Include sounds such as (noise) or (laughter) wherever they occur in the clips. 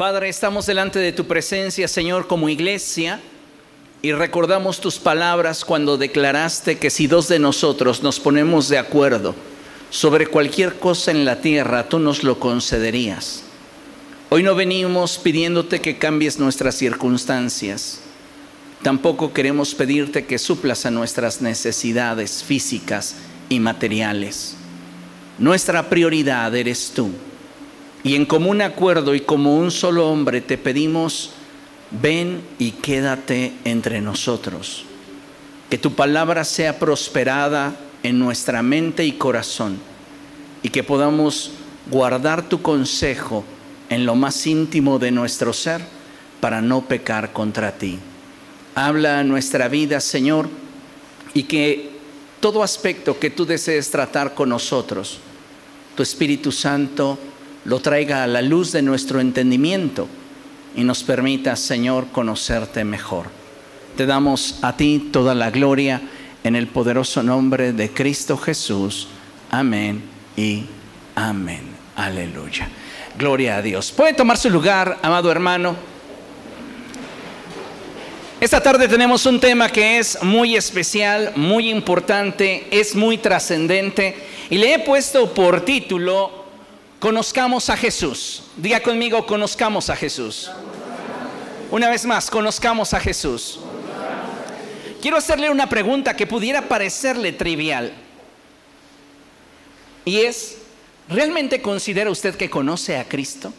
Padre, estamos delante de tu presencia, Señor, como iglesia, y recordamos tus palabras cuando declaraste que si dos de nosotros nos ponemos de acuerdo sobre cualquier cosa en la tierra, tú nos lo concederías. Hoy no venimos pidiéndote que cambies nuestras circunstancias. Tampoco queremos pedirte que suplas a nuestras necesidades físicas y materiales. Nuestra prioridad eres tú. Y en común acuerdo y como un solo hombre te pedimos, ven y quédate entre nosotros. Que tu palabra sea prosperada en nuestra mente y corazón y que podamos guardar tu consejo en lo más íntimo de nuestro ser para no pecar contra ti. Habla a nuestra vida, Señor, y que todo aspecto que tú desees tratar con nosotros, tu Espíritu Santo, lo traiga a la luz de nuestro entendimiento y nos permita, Señor, conocerte mejor. Te damos a ti toda la gloria en el poderoso nombre de Cristo Jesús. Amén y amén. Aleluya. Gloria a Dios. Puede tomar su lugar, amado hermano. Esta tarde tenemos un tema que es muy especial, muy importante, es muy trascendente y le he puesto por título Conozcamos a Jesús. Diga conmigo, conozcamos a Jesús. Una vez más, conozcamos a Jesús. Quiero hacerle una pregunta que pudiera parecerle trivial. Y es, ¿realmente considera usted que conoce a Cristo?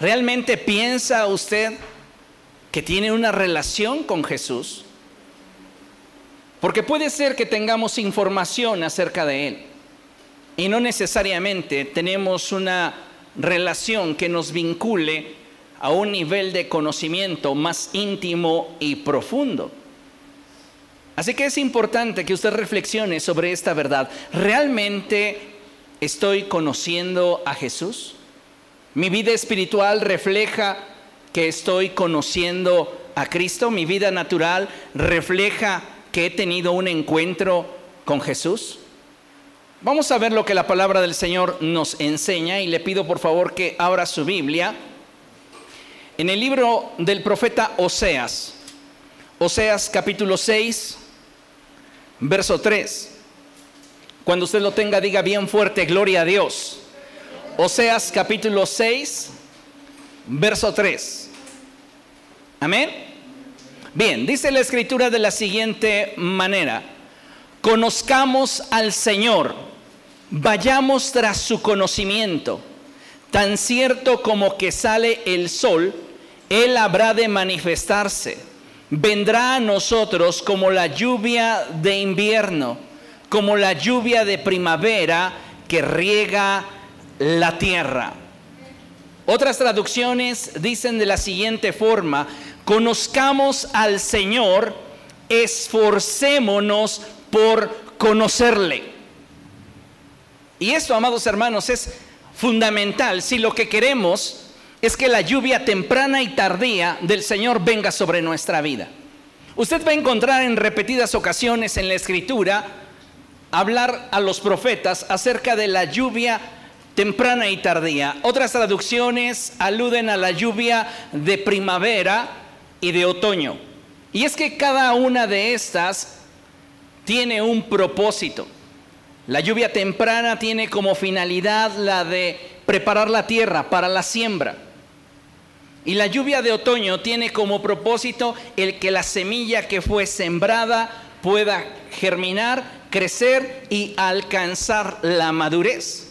¿Realmente piensa usted que tiene una relación con Jesús? Porque puede ser que tengamos información acerca de Él y no necesariamente tenemos una relación que nos vincule a un nivel de conocimiento más íntimo y profundo. Así que es importante que usted reflexione sobre esta verdad. ¿Realmente estoy conociendo a Jesús? ¿Mi vida espiritual refleja que estoy conociendo a Cristo? ¿Mi vida natural refleja que he tenido un encuentro con Jesús? Vamos a ver lo que la palabra del Señor nos enseña y le pido por favor que abra su Biblia en el libro del profeta Oseas. Oseas capítulo 6, verso 3. Cuando usted lo tenga, diga bien fuerte, gloria a Dios. Oseas capítulo 6, verso 3. Amén. Bien, dice la escritura de la siguiente manera. Conozcamos al Señor Vayamos tras su conocimiento. Tan cierto como que sale el sol, Él habrá de manifestarse. Vendrá a nosotros como la lluvia de invierno, como la lluvia de primavera que riega la tierra. Otras traducciones dicen de la siguiente forma, conozcamos al Señor, esforcémonos por conocerle. Y esto, amados hermanos, es fundamental si lo que queremos es que la lluvia temprana y tardía del Señor venga sobre nuestra vida. Usted va a encontrar en repetidas ocasiones en la escritura hablar a los profetas acerca de la lluvia temprana y tardía. Otras traducciones aluden a la lluvia de primavera y de otoño. Y es que cada una de estas tiene un propósito. La lluvia temprana tiene como finalidad la de preparar la tierra para la siembra. Y la lluvia de otoño tiene como propósito el que la semilla que fue sembrada pueda germinar, crecer y alcanzar la madurez.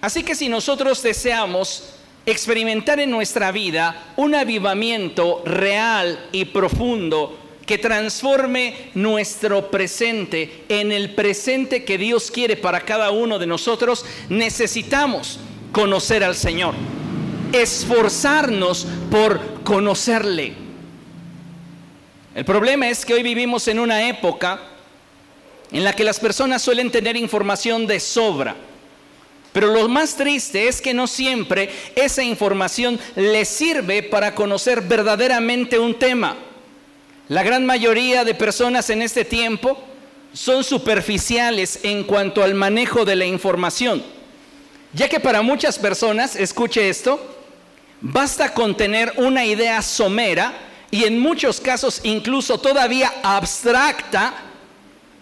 Así que si nosotros deseamos experimentar en nuestra vida un avivamiento real y profundo que transforme nuestro presente en el presente que Dios quiere para cada uno de nosotros, necesitamos conocer al Señor, esforzarnos por conocerle. El problema es que hoy vivimos en una época en la que las personas suelen tener información de sobra. Pero lo más triste es que no siempre esa información les sirve para conocer verdaderamente un tema. La gran mayoría de personas en este tiempo son superficiales en cuanto al manejo de la información. Ya que para muchas personas, escuche esto, basta con tener una idea somera y en muchos casos incluso todavía abstracta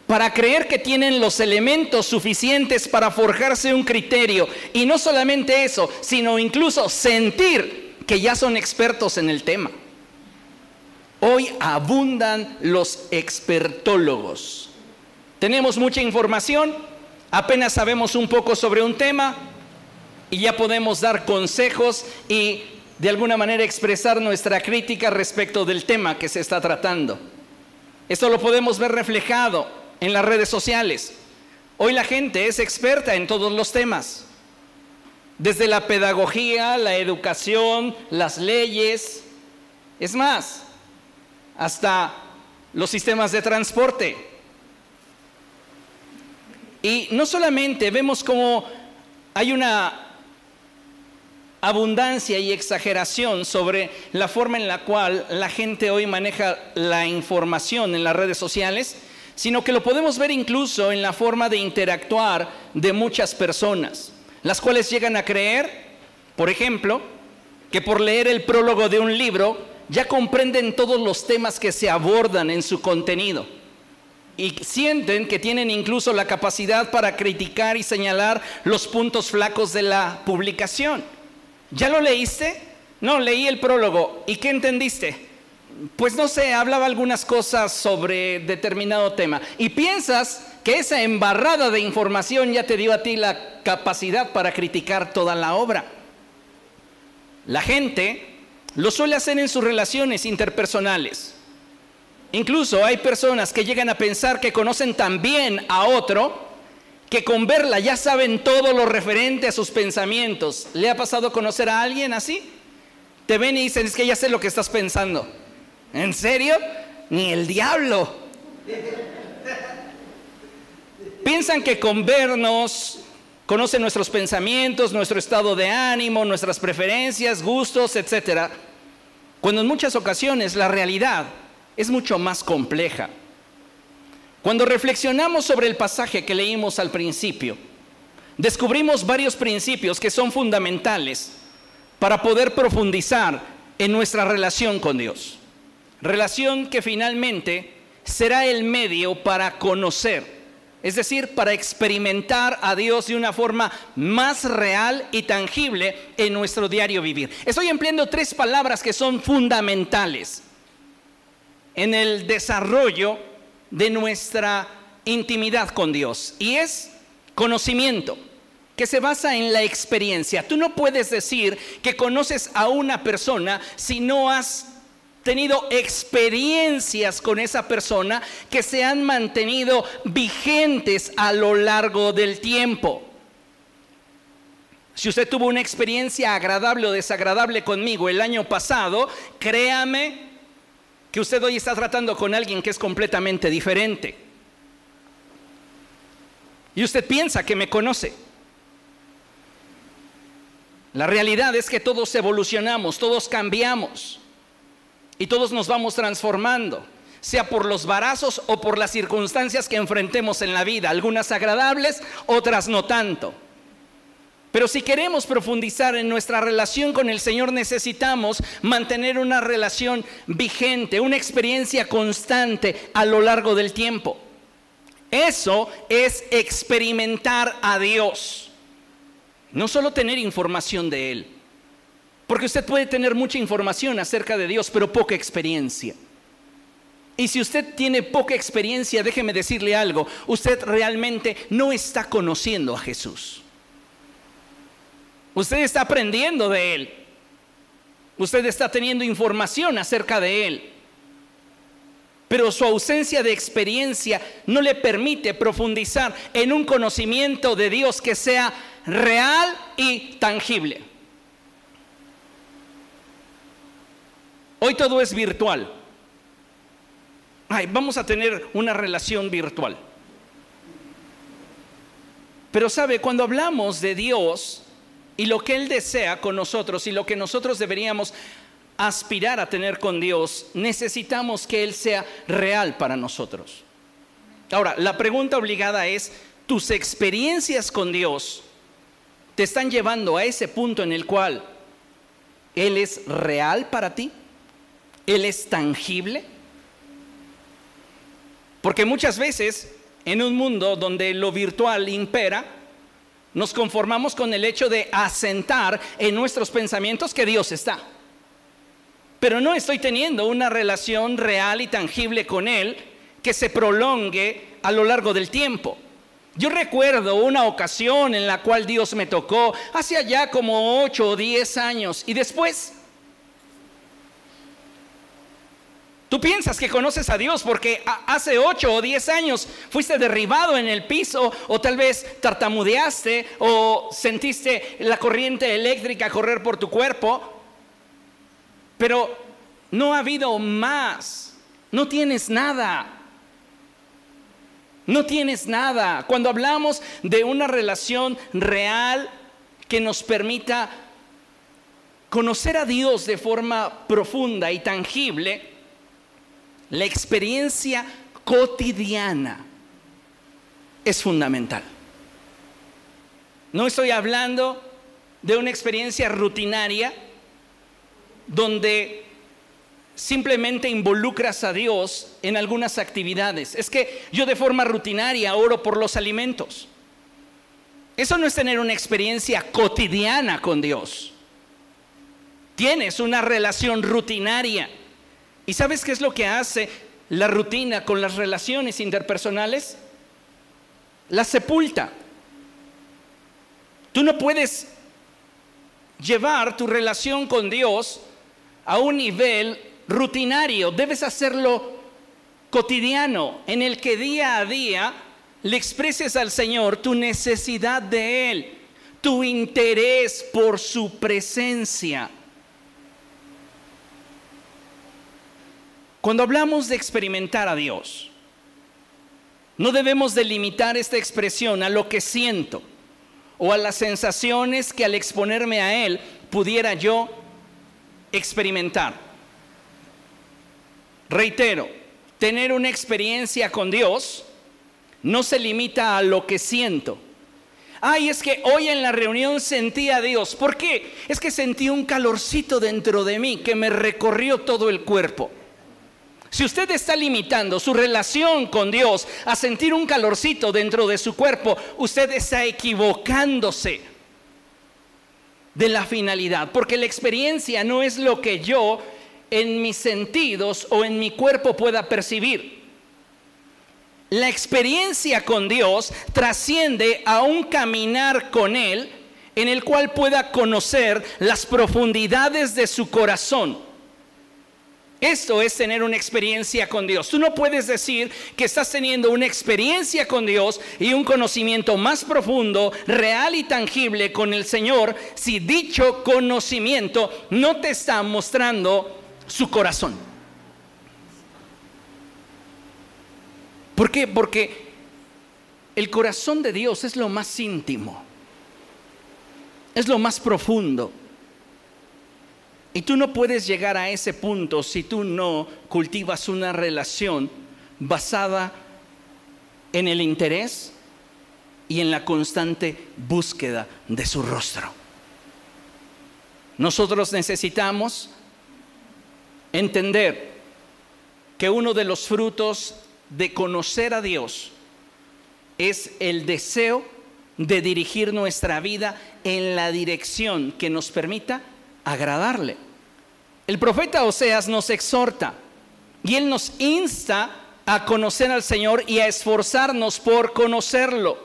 para creer que tienen los elementos suficientes para forjarse un criterio. Y no solamente eso, sino incluso sentir que ya son expertos en el tema. Hoy abundan los expertólogos. Tenemos mucha información, apenas sabemos un poco sobre un tema y ya podemos dar consejos y de alguna manera expresar nuestra crítica respecto del tema que se está tratando. Esto lo podemos ver reflejado en las redes sociales. Hoy la gente es experta en todos los temas, desde la pedagogía, la educación, las leyes, es más, hasta los sistemas de transporte. Y no solamente vemos como hay una abundancia y exageración sobre la forma en la cual la gente hoy maneja la información en las redes sociales, sino que lo podemos ver incluso en la forma de interactuar de muchas personas, las cuales llegan a creer, por ejemplo, que por leer el prólogo de un libro ya comprenden todos los temas que se abordan en su contenido y sienten que tienen incluso la capacidad para criticar y señalar los puntos flacos de la publicación. ¿Ya lo leíste? No, leí el prólogo. ¿Y qué entendiste? Pues no sé, hablaba algunas cosas sobre determinado tema. Y piensas que esa embarrada de información ya te dio a ti la capacidad para criticar toda la obra. La gente lo suele hacer en sus relaciones interpersonales. Incluso hay personas que llegan a pensar que conocen tan bien a otro que con verla ya saben todo lo referente a sus pensamientos. ¿Le ha pasado conocer a alguien así? Te ven y dicen, es que ya sé lo que estás pensando. ¿En serio? Ni el diablo. (laughs) Piensan que con vernos conocen nuestros pensamientos, nuestro estado de ánimo, nuestras preferencias, gustos, etc. Cuando en muchas ocasiones la realidad es mucho más compleja. Cuando reflexionamos sobre el pasaje que leímos al principio, descubrimos varios principios que son fundamentales para poder profundizar en nuestra relación con Dios. Relación que finalmente será el medio para conocer, es decir, para experimentar a Dios de una forma más real y tangible en nuestro diario vivir. Estoy empleando tres palabras que son fundamentales en el desarrollo de nuestra intimidad con Dios y es conocimiento que se basa en la experiencia. Tú no puedes decir que conoces a una persona si no has tenido experiencias con esa persona que se han mantenido vigentes a lo largo del tiempo. Si usted tuvo una experiencia agradable o desagradable conmigo el año pasado, créame que usted hoy está tratando con alguien que es completamente diferente. Y usted piensa que me conoce. La realidad es que todos evolucionamos, todos cambiamos y todos nos vamos transformando, sea por los varazos o por las circunstancias que enfrentemos en la vida, algunas agradables, otras no tanto. Pero si queremos profundizar en nuestra relación con el Señor, necesitamos mantener una relación vigente, una experiencia constante a lo largo del tiempo. Eso es experimentar a Dios. No solo tener información de Él. Porque usted puede tener mucha información acerca de Dios, pero poca experiencia. Y si usted tiene poca experiencia, déjeme decirle algo, usted realmente no está conociendo a Jesús. Usted está aprendiendo de Él. Usted está teniendo información acerca de Él. Pero su ausencia de experiencia no le permite profundizar en un conocimiento de Dios que sea real y tangible. Hoy todo es virtual. Ay, vamos a tener una relación virtual. Pero sabe, cuando hablamos de Dios, y lo que Él desea con nosotros y lo que nosotros deberíamos aspirar a tener con Dios, necesitamos que Él sea real para nosotros. Ahora, la pregunta obligada es, ¿tus experiencias con Dios te están llevando a ese punto en el cual Él es real para ti, Él es tangible. Porque muchas veces en un mundo donde lo virtual impera, nos conformamos con el hecho de asentar en nuestros pensamientos que Dios está. Pero no estoy teniendo una relación real y tangible con Él que se prolongue a lo largo del tiempo. Yo recuerdo una ocasión en la cual Dios me tocó hace allá como 8 o 10 años y después Tú piensas que conoces a Dios porque hace 8 o 10 años fuiste derribado en el piso o tal vez tartamudeaste o sentiste la corriente eléctrica correr por tu cuerpo, pero no ha habido más, no tienes nada. No tienes nada. Cuando hablamos de una relación real que nos permita conocer a Dios de forma profunda y tangible, la experiencia cotidiana es fundamental. No estoy hablando de una experiencia rutinaria donde simplemente involucras a Dios en algunas actividades. Es que yo de forma rutinaria oro por los alimentos. Eso no es tener una experiencia cotidiana con Dios. Tienes una relación rutinaria. ¿Y sabes qué es lo que hace la rutina con las relaciones interpersonales? La sepulta. Tú no puedes llevar tu relación con Dios a un nivel rutinario, debes hacerlo cotidiano, en el que día a día le expreses al Señor tu necesidad de Él, tu interés por su presencia. Cuando hablamos de experimentar a Dios, no debemos delimitar esta expresión a lo que siento o a las sensaciones que al exponerme a Él pudiera yo experimentar. Reitero, tener una experiencia con Dios no se limita a lo que siento. Ay, es que hoy en la reunión sentí a Dios. ¿Por qué? Es que sentí un calorcito dentro de mí que me recorrió todo el cuerpo. Si usted está limitando su relación con Dios a sentir un calorcito dentro de su cuerpo, usted está equivocándose de la finalidad, porque la experiencia no es lo que yo en mis sentidos o en mi cuerpo pueda percibir. La experiencia con Dios trasciende a un caminar con Él en el cual pueda conocer las profundidades de su corazón. Esto es tener una experiencia con Dios. Tú no puedes decir que estás teniendo una experiencia con Dios y un conocimiento más profundo, real y tangible con el Señor si dicho conocimiento no te está mostrando su corazón. ¿Por qué? Porque el corazón de Dios es lo más íntimo, es lo más profundo. Y tú no puedes llegar a ese punto si tú no cultivas una relación basada en el interés y en la constante búsqueda de su rostro. Nosotros necesitamos entender que uno de los frutos de conocer a Dios es el deseo de dirigir nuestra vida en la dirección que nos permita agradarle. El profeta Oseas nos exhorta y él nos insta a conocer al Señor y a esforzarnos por conocerlo.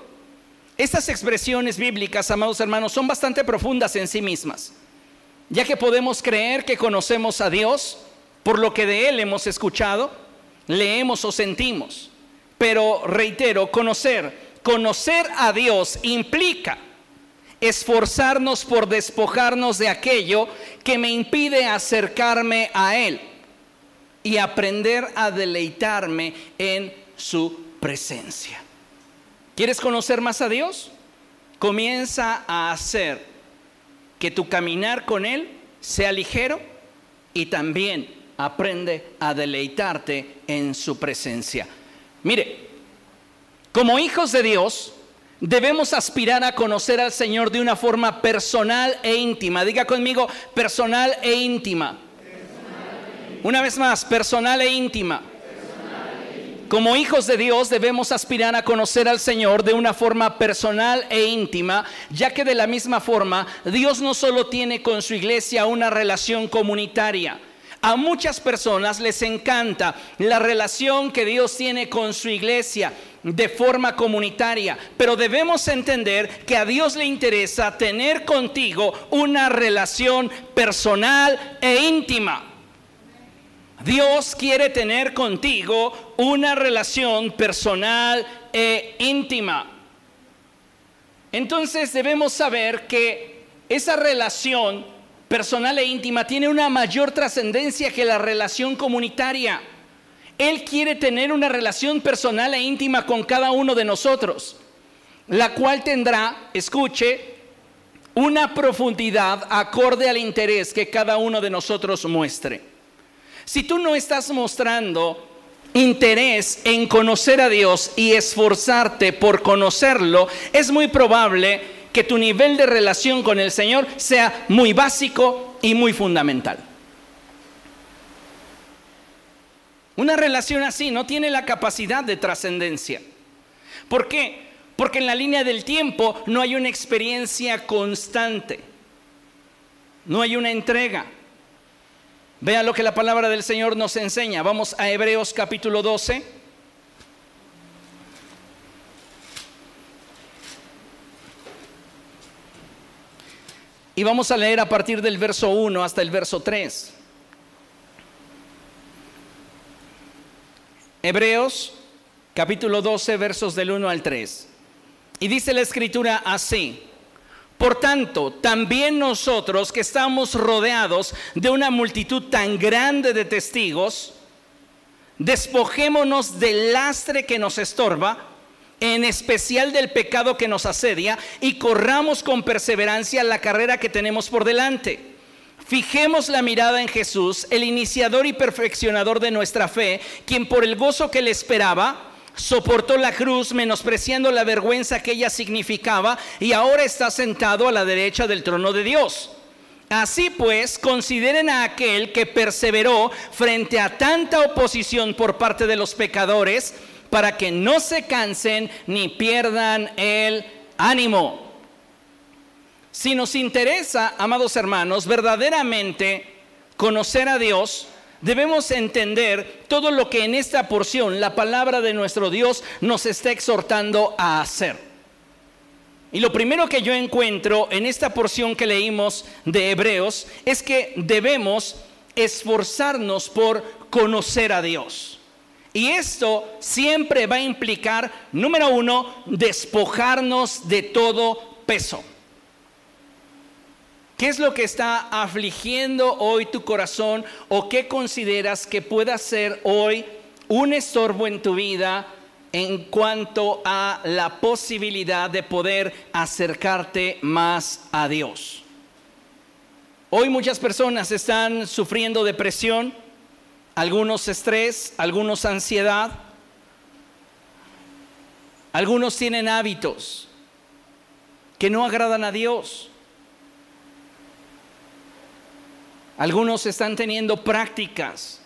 Estas expresiones bíblicas, amados hermanos, son bastante profundas en sí mismas, ya que podemos creer que conocemos a Dios, por lo que de Él hemos escuchado, leemos o sentimos. Pero reitero, conocer, conocer a Dios implica esforzarnos por despojarnos de aquello que me impide acercarme a Él y aprender a deleitarme en su presencia. ¿Quieres conocer más a Dios? Comienza a hacer que tu caminar con Él sea ligero y también aprende a deleitarte en su presencia. Mire, como hijos de Dios, debemos aspirar a conocer al Señor de una forma personal e íntima. Diga conmigo, personal e íntima. Una vez más, personal e íntima. Como hijos de Dios debemos aspirar a conocer al Señor de una forma personal e íntima, ya que de la misma forma Dios no solo tiene con su iglesia una relación comunitaria, a muchas personas les encanta la relación que Dios tiene con su iglesia de forma comunitaria, pero debemos entender que a Dios le interesa tener contigo una relación personal e íntima. Dios quiere tener contigo una relación personal e íntima. Entonces debemos saber que esa relación personal e íntima tiene una mayor trascendencia que la relación comunitaria. Él quiere tener una relación personal e íntima con cada uno de nosotros, la cual tendrá, escuche, una profundidad acorde al interés que cada uno de nosotros muestre. Si tú no estás mostrando interés en conocer a Dios y esforzarte por conocerlo, es muy probable que tu nivel de relación con el Señor sea muy básico y muy fundamental. Una relación así no tiene la capacidad de trascendencia. ¿Por qué? Porque en la línea del tiempo no hay una experiencia constante, no hay una entrega. Vea lo que la palabra del Señor nos enseña. Vamos a Hebreos capítulo 12. Y vamos a leer a partir del verso 1 hasta el verso 3. Hebreos capítulo 12 versos del 1 al 3. Y dice la escritura así. Por tanto, también nosotros que estamos rodeados de una multitud tan grande de testigos, despojémonos del lastre que nos estorba, en especial del pecado que nos asedia, y corramos con perseverancia la carrera que tenemos por delante. Fijemos la mirada en Jesús, el iniciador y perfeccionador de nuestra fe, quien por el gozo que le esperaba, soportó la cruz menospreciando la vergüenza que ella significaba y ahora está sentado a la derecha del trono de Dios. Así pues, consideren a aquel que perseveró frente a tanta oposición por parte de los pecadores para que no se cansen ni pierdan el ánimo. Si nos interesa, amados hermanos, verdaderamente conocer a Dios, debemos entender todo lo que en esta porción la palabra de nuestro Dios nos está exhortando a hacer. Y lo primero que yo encuentro en esta porción que leímos de Hebreos es que debemos esforzarnos por conocer a Dios. Y esto siempre va a implicar, número uno, despojarnos de todo peso. ¿Qué es lo que está afligiendo hoy tu corazón o qué consideras que pueda ser hoy un estorbo en tu vida en cuanto a la posibilidad de poder acercarte más a Dios? Hoy muchas personas están sufriendo depresión, algunos estrés, algunos ansiedad, algunos tienen hábitos que no agradan a Dios. Algunos están teniendo prácticas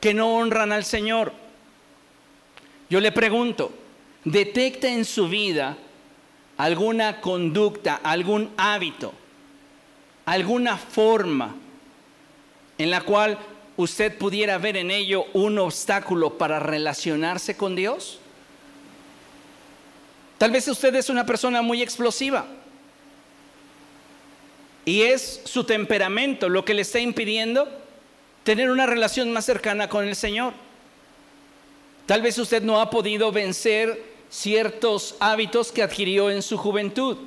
que no honran al Señor. Yo le pregunto, ¿detecta en su vida alguna conducta, algún hábito, alguna forma en la cual usted pudiera ver en ello un obstáculo para relacionarse con Dios? Tal vez usted es una persona muy explosiva y es su temperamento lo que le está impidiendo tener una relación más cercana con el Señor. Tal vez usted no ha podido vencer ciertos hábitos que adquirió en su juventud.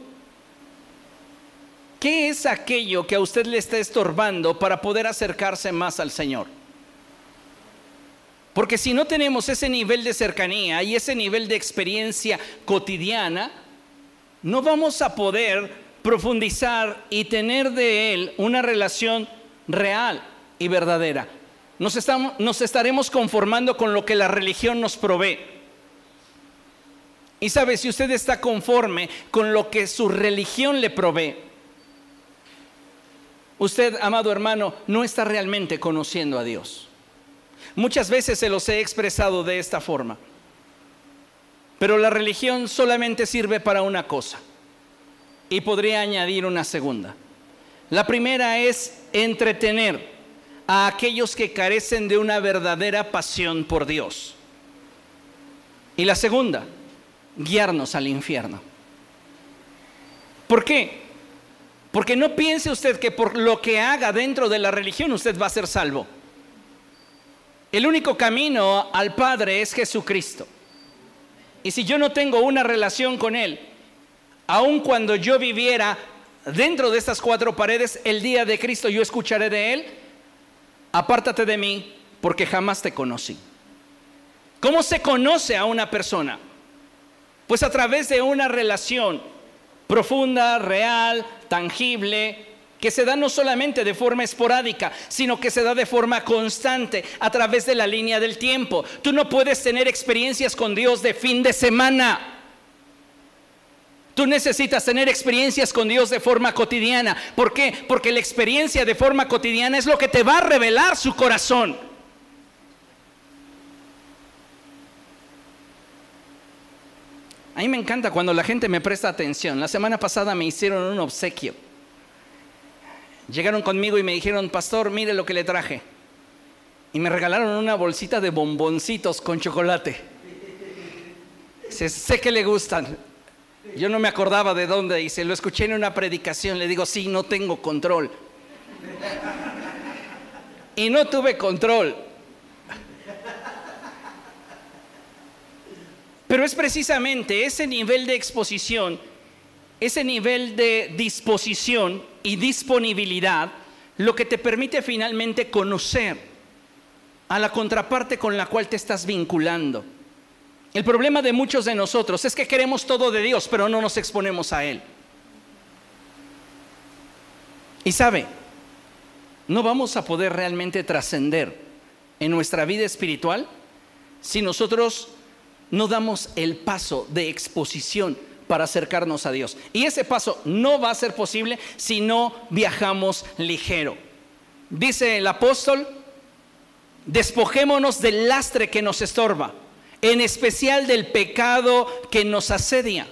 ¿Qué es aquello que a usted le está estorbando para poder acercarse más al Señor? Porque si no tenemos ese nivel de cercanía y ese nivel de experiencia cotidiana, no vamos a poder profundizar y tener de Él una relación real y verdadera. Nos, estamos, nos estaremos conformando con lo que la religión nos provee. Y sabe, si usted está conforme con lo que su religión le provee, usted, amado hermano, no está realmente conociendo a Dios. Muchas veces se los he expresado de esta forma. Pero la religión solamente sirve para una cosa. Y podría añadir una segunda. La primera es entretener a aquellos que carecen de una verdadera pasión por Dios. Y la segunda, guiarnos al infierno. ¿Por qué? Porque no piense usted que por lo que haga dentro de la religión usted va a ser salvo. El único camino al Padre es Jesucristo. Y si yo no tengo una relación con Él, aun cuando yo viviera dentro de estas cuatro paredes, el día de Cristo yo escucharé de Él, apártate de mí porque jamás te conocí. ¿Cómo se conoce a una persona? Pues a través de una relación profunda, real, tangible, que se da no solamente de forma esporádica, sino que se da de forma constante a través de la línea del tiempo. Tú no puedes tener experiencias con Dios de fin de semana. Tú necesitas tener experiencias con Dios de forma cotidiana. ¿Por qué? Porque la experiencia de forma cotidiana es lo que te va a revelar su corazón. A mí me encanta cuando la gente me presta atención. La semana pasada me hicieron un obsequio. Llegaron conmigo y me dijeron, pastor, mire lo que le traje. Y me regalaron una bolsita de bomboncitos con chocolate. Sé, que le gustan. Yo no me acordaba de dónde y se lo escuché en una predicación. Le digo, sí, no tengo control. Y no tuve control. Pero es precisamente ese nivel de exposición, ese nivel de disposición y disponibilidad lo que te permite finalmente conocer a la contraparte con la cual te estás vinculando. El problema de muchos de nosotros es que queremos todo de Dios, pero no nos exponemos a Él. Y sabe, no vamos a poder realmente trascender en nuestra vida espiritual si nosotros no damos el paso de exposición para acercarnos a Dios. Y ese paso no va a ser posible si no viajamos ligero. Dice el apóstol, despojémonos del lastre que nos estorba, en especial del pecado que nos asedia.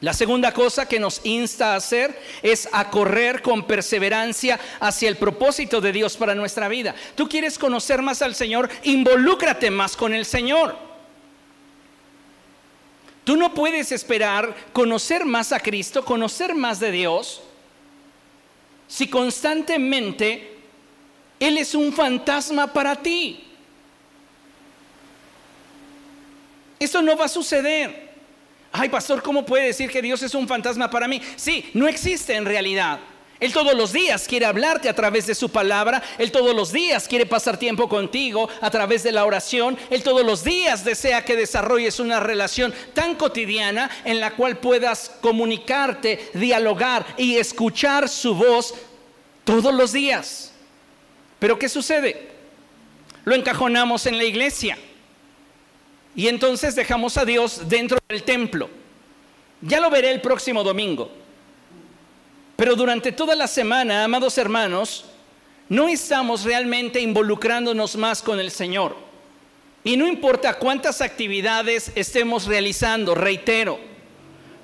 La segunda cosa que nos insta a hacer es a correr con perseverancia hacia el propósito de Dios para nuestra vida. Tú quieres conocer más al Señor, involúcrate más con el Señor. Tú no puedes esperar conocer más a Cristo, conocer más de Dios, si constantemente Él es un fantasma para ti. Eso no va a suceder. Ay, pastor, ¿cómo puede decir que Dios es un fantasma para mí? Sí, no existe en realidad. Él todos los días quiere hablarte a través de su palabra. Él todos los días quiere pasar tiempo contigo a través de la oración. Él todos los días desea que desarrolles una relación tan cotidiana en la cual puedas comunicarte, dialogar y escuchar su voz todos los días. Pero ¿qué sucede? Lo encajonamos en la iglesia. Y entonces dejamos a Dios dentro del templo. Ya lo veré el próximo domingo. Pero durante toda la semana, amados hermanos, no estamos realmente involucrándonos más con el Señor. Y no importa cuántas actividades estemos realizando, reitero,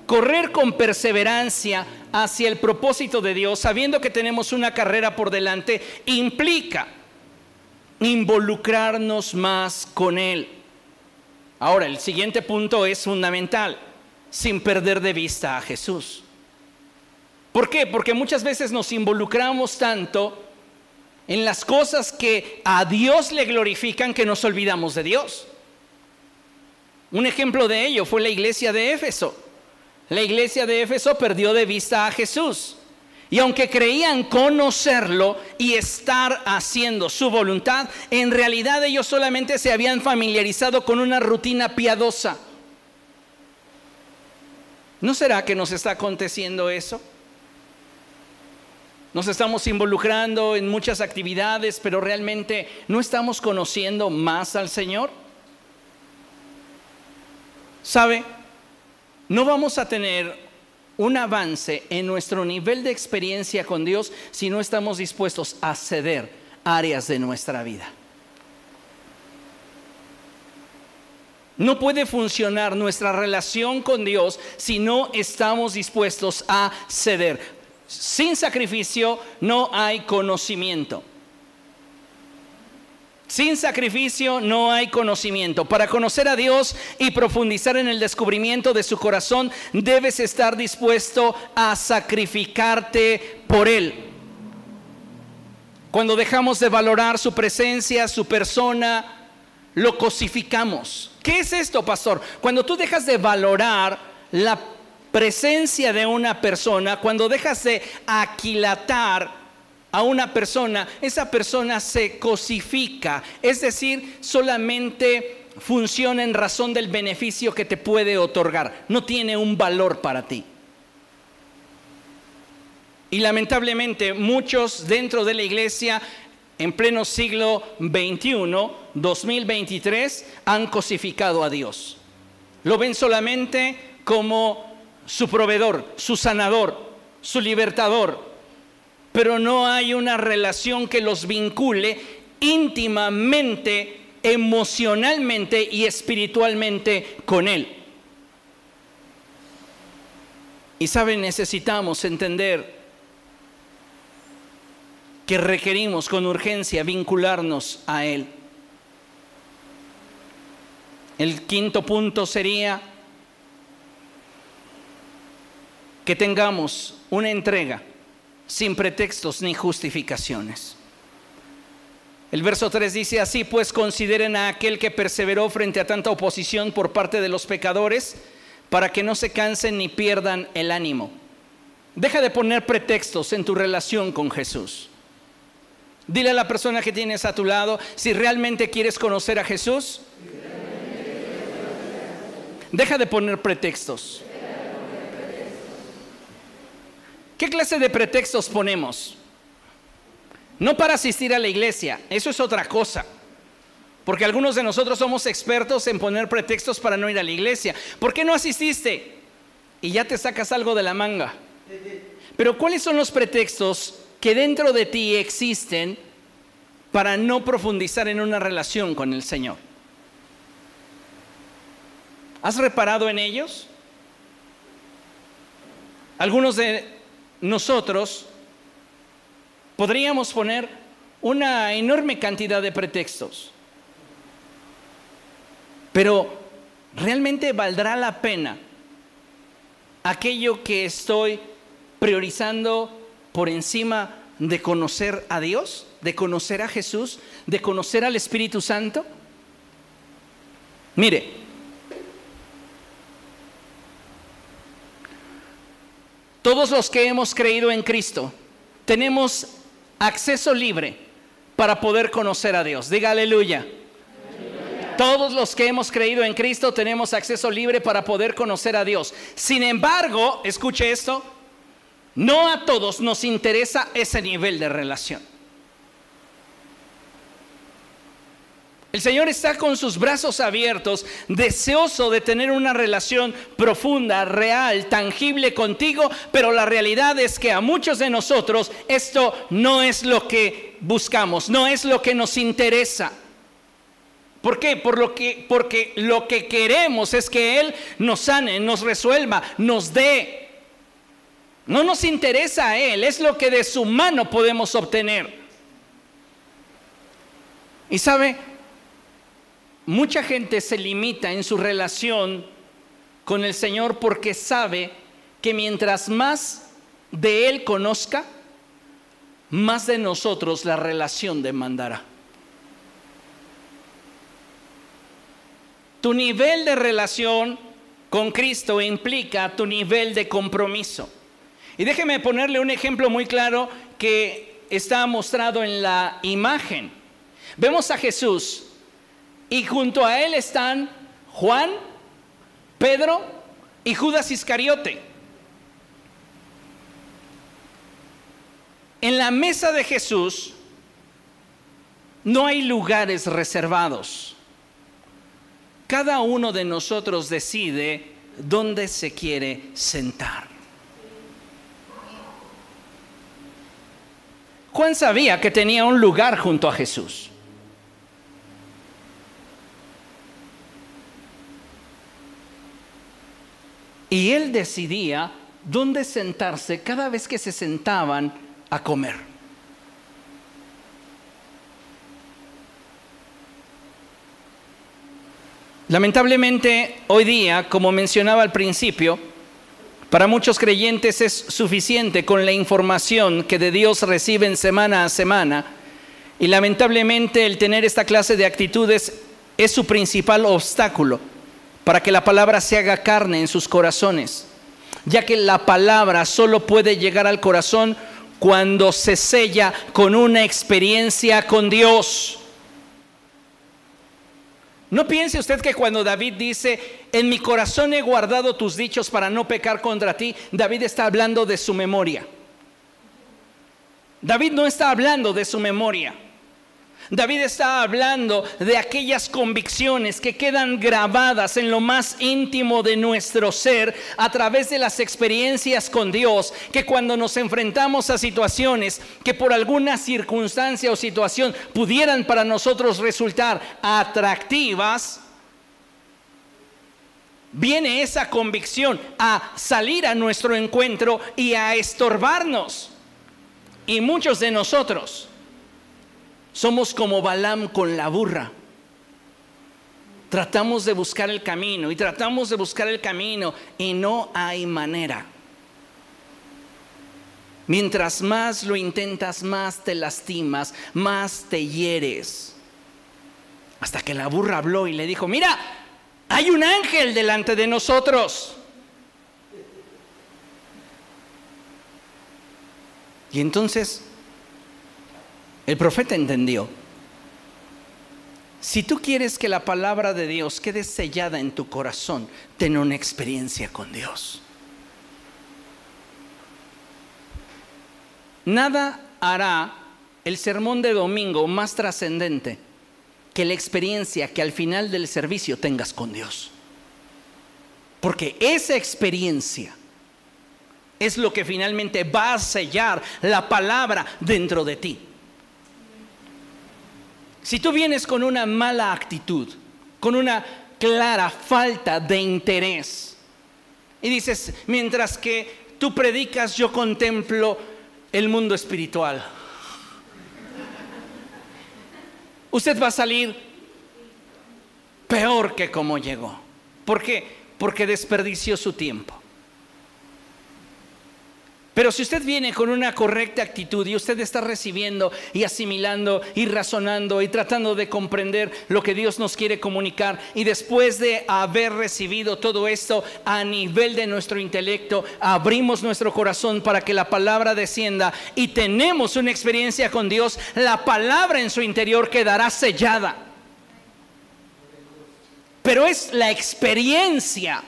correr con perseverancia hacia el propósito de Dios, sabiendo que tenemos una carrera por delante, implica involucrarnos más con Él. Ahora, el siguiente punto es fundamental, sin perder de vista a Jesús. ¿Por qué? Porque muchas veces nos involucramos tanto en las cosas que a Dios le glorifican que nos olvidamos de Dios. Un ejemplo de ello fue la iglesia de Éfeso. La iglesia de Éfeso perdió de vista a Jesús. Y aunque creían conocerlo y estar haciendo su voluntad, en realidad ellos solamente se habían familiarizado con una rutina piadosa. ¿No será que nos está aconteciendo eso? Nos estamos involucrando en muchas actividades, pero realmente no estamos conociendo más al Señor. ¿Sabe? No vamos a tener un avance en nuestro nivel de experiencia con Dios si no estamos dispuestos a ceder áreas de nuestra vida. No puede funcionar nuestra relación con Dios si no estamos dispuestos a ceder. Sin sacrificio no hay conocimiento. Sin sacrificio no hay conocimiento. Para conocer a Dios y profundizar en el descubrimiento de su corazón, debes estar dispuesto a sacrificarte por Él. Cuando dejamos de valorar su presencia, su persona, lo cosificamos. ¿Qué es esto, pastor? Cuando tú dejas de valorar la presencia de una persona, cuando dejas de aquilatar a una persona, esa persona se cosifica, es decir, solamente funciona en razón del beneficio que te puede otorgar, no tiene un valor para ti. Y lamentablemente muchos dentro de la iglesia en pleno siglo XXI, 2023, han cosificado a Dios. Lo ven solamente como su proveedor, su sanador, su libertador, pero no hay una relación que los vincule íntimamente, emocionalmente y espiritualmente con Él. Y saben, necesitamos entender que requerimos con urgencia vincularnos a Él. El quinto punto sería que tengamos una entrega sin pretextos ni justificaciones. El verso 3 dice así, pues consideren a aquel que perseveró frente a tanta oposición por parte de los pecadores, para que no se cansen ni pierdan el ánimo. Deja de poner pretextos en tu relación con Jesús. Dile a la persona que tienes a tu lado, si realmente quieres conocer a Jesús, deja de poner pretextos. ¿Qué clase de pretextos ponemos? No para asistir a la iglesia, eso es otra cosa. Porque algunos de nosotros somos expertos en poner pretextos para no ir a la iglesia. ¿Por qué no asististe? Y ya te sacas algo de la manga. Pero ¿cuáles son los pretextos que dentro de ti existen para no profundizar en una relación con el Señor? ¿Has reparado en ellos? Algunos de nosotros podríamos poner una enorme cantidad de pretextos. Pero ¿realmente valdrá la pena aquello que estoy priorizando por encima de conocer a Dios, de conocer a Jesús, de conocer al Espíritu Santo? Mire, Todos los que hemos creído en Cristo tenemos acceso libre para poder conocer a Dios. Diga aleluya. Todos los que hemos creído en Cristo tenemos acceso libre para poder conocer a Dios. Sin embargo, escuche esto, no a todos nos interesa ese nivel de relación. El Señor está con sus brazos abiertos, deseoso de tener una relación profunda, real, tangible contigo, pero la realidad es que a muchos de nosotros esto no es lo que buscamos, no es lo que nos interesa. ¿Por qué? Por lo que, porque lo que queremos es que Él nos sane, nos resuelva, nos dé. No nos interesa a Él, es lo que de su mano podemos obtener. Y sabe, Mucha gente se limita en su relación con el Señor porque sabe que mientras más de Él conozca, más de nosotros la relación demandará. Tu nivel de relación con Cristo implica tu nivel de compromiso. Y déjeme ponerle un ejemplo muy claro que está mostrado en la imagen. Vemos a Jesús y junto a él están Juan, Pedro y Judas Iscariote. En la mesa de Jesús no hay lugares reservados. cada uno de nosotros decide dónde se quiere sentar. Juan sabía que tenía un lugar junto a Jesús. Y él decidía dónde sentarse cada vez que se sentaban a comer. Lamentablemente, hoy día, como mencionaba al principio, para muchos creyentes es suficiente con la información que de Dios reciben semana a semana y lamentablemente el tener esta clase de actitudes es su principal obstáculo para que la palabra se haga carne en sus corazones, ya que la palabra solo puede llegar al corazón cuando se sella con una experiencia con Dios. No piense usted que cuando David dice, en mi corazón he guardado tus dichos para no pecar contra ti, David está hablando de su memoria. David no está hablando de su memoria. David está hablando de aquellas convicciones que quedan grabadas en lo más íntimo de nuestro ser a través de las experiencias con Dios, que cuando nos enfrentamos a situaciones que por alguna circunstancia o situación pudieran para nosotros resultar atractivas, viene esa convicción a salir a nuestro encuentro y a estorbarnos. Y muchos de nosotros somos como Balaam con la burra. Tratamos de buscar el camino y tratamos de buscar el camino y no hay manera. Mientras más lo intentas, más te lastimas, más te hieres. Hasta que la burra habló y le dijo, mira, hay un ángel delante de nosotros. Y entonces el profeta entendió. Si tú quieres que la palabra de Dios quede sellada en tu corazón, ten una experiencia con Dios. Nada hará el sermón de domingo más trascendente que la experiencia que al final del servicio tengas con Dios. Porque esa experiencia es lo que finalmente va a sellar la palabra dentro de ti. Si tú vienes con una mala actitud, con una clara falta de interés, y dices, mientras que tú predicas, yo contemplo el mundo espiritual. Usted va a salir peor que como llegó. ¿Por qué? Porque desperdició su tiempo. Pero si usted viene con una correcta actitud y usted está recibiendo y asimilando y razonando y tratando de comprender lo que Dios nos quiere comunicar y después de haber recibido todo esto a nivel de nuestro intelecto, abrimos nuestro corazón para que la palabra descienda y tenemos una experiencia con Dios, la palabra en su interior quedará sellada. Pero es la experiencia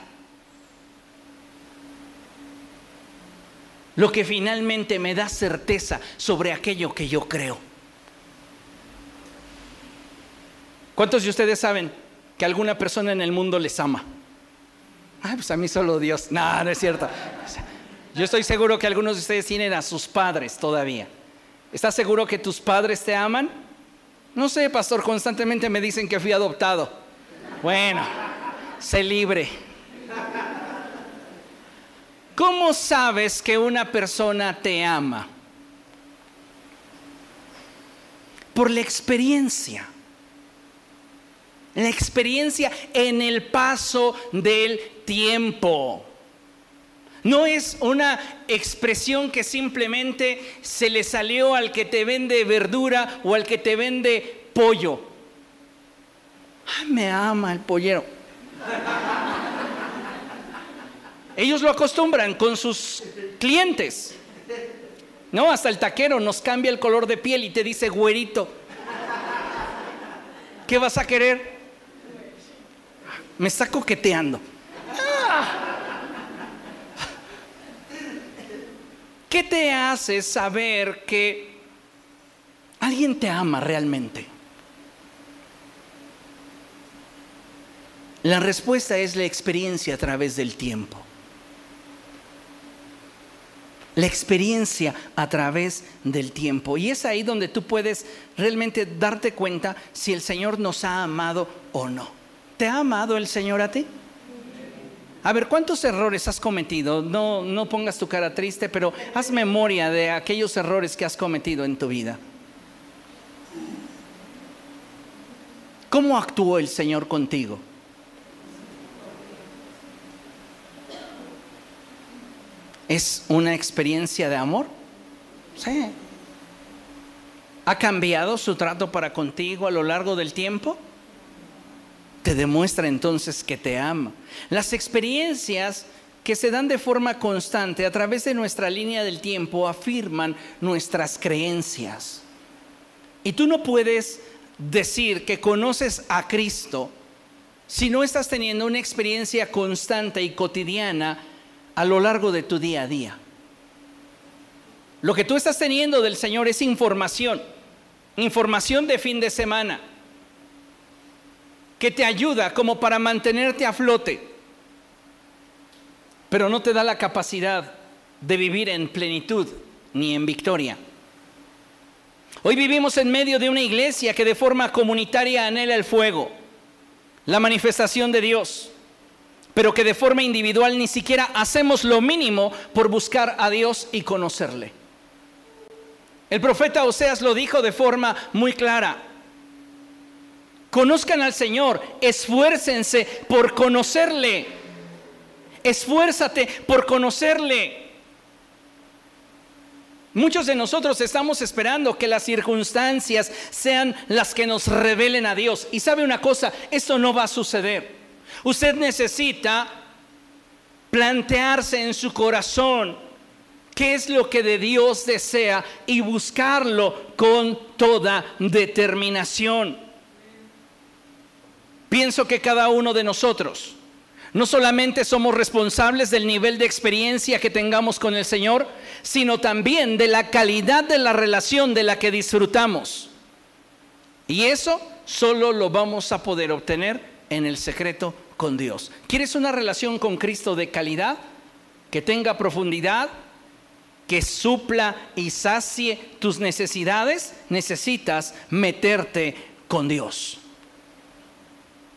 lo que finalmente me da certeza sobre aquello que yo creo. ¿Cuántos de ustedes saben que alguna persona en el mundo les ama? Ay, pues a mí solo Dios. No, no es cierto. Yo estoy seguro que algunos de ustedes tienen a sus padres todavía. ¿Estás seguro que tus padres te aman? No sé, pastor, constantemente me dicen que fui adoptado. Bueno, sé libre. ¿Cómo sabes que una persona te ama? Por la experiencia. La experiencia en el paso del tiempo. No es una expresión que simplemente se le salió al que te vende verdura o al que te vende pollo. Ay, me ama el pollero. Ellos lo acostumbran con sus clientes. No, hasta el taquero nos cambia el color de piel y te dice güerito. ¿Qué vas a querer? Me está coqueteando. ¿Qué te hace saber que alguien te ama realmente? La respuesta es la experiencia a través del tiempo. La experiencia a través del tiempo. Y es ahí donde tú puedes realmente darte cuenta si el Señor nos ha amado o no. ¿Te ha amado el Señor a ti? A ver, ¿cuántos errores has cometido? No, no pongas tu cara triste, pero haz memoria de aquellos errores que has cometido en tu vida. ¿Cómo actuó el Señor contigo? ¿Es una experiencia de amor? Sí. ¿Ha cambiado su trato para contigo a lo largo del tiempo? Te demuestra entonces que te ama. Las experiencias que se dan de forma constante a través de nuestra línea del tiempo afirman nuestras creencias. Y tú no puedes decir que conoces a Cristo si no estás teniendo una experiencia constante y cotidiana a lo largo de tu día a día. Lo que tú estás teniendo del Señor es información, información de fin de semana, que te ayuda como para mantenerte a flote, pero no te da la capacidad de vivir en plenitud ni en victoria. Hoy vivimos en medio de una iglesia que de forma comunitaria anhela el fuego, la manifestación de Dios pero que de forma individual ni siquiera hacemos lo mínimo por buscar a Dios y conocerle. El profeta Oseas lo dijo de forma muy clara. Conozcan al Señor, esfuércense por conocerle. Esfuérzate por conocerle. Muchos de nosotros estamos esperando que las circunstancias sean las que nos revelen a Dios. Y sabe una cosa, esto no va a suceder. Usted necesita plantearse en su corazón qué es lo que de Dios desea y buscarlo con toda determinación. Pienso que cada uno de nosotros no solamente somos responsables del nivel de experiencia que tengamos con el Señor, sino también de la calidad de la relación de la que disfrutamos. Y eso solo lo vamos a poder obtener en el secreto con Dios. ¿Quieres una relación con Cristo de calidad? Que tenga profundidad, que supla y sacie tus necesidades, necesitas meterte con Dios.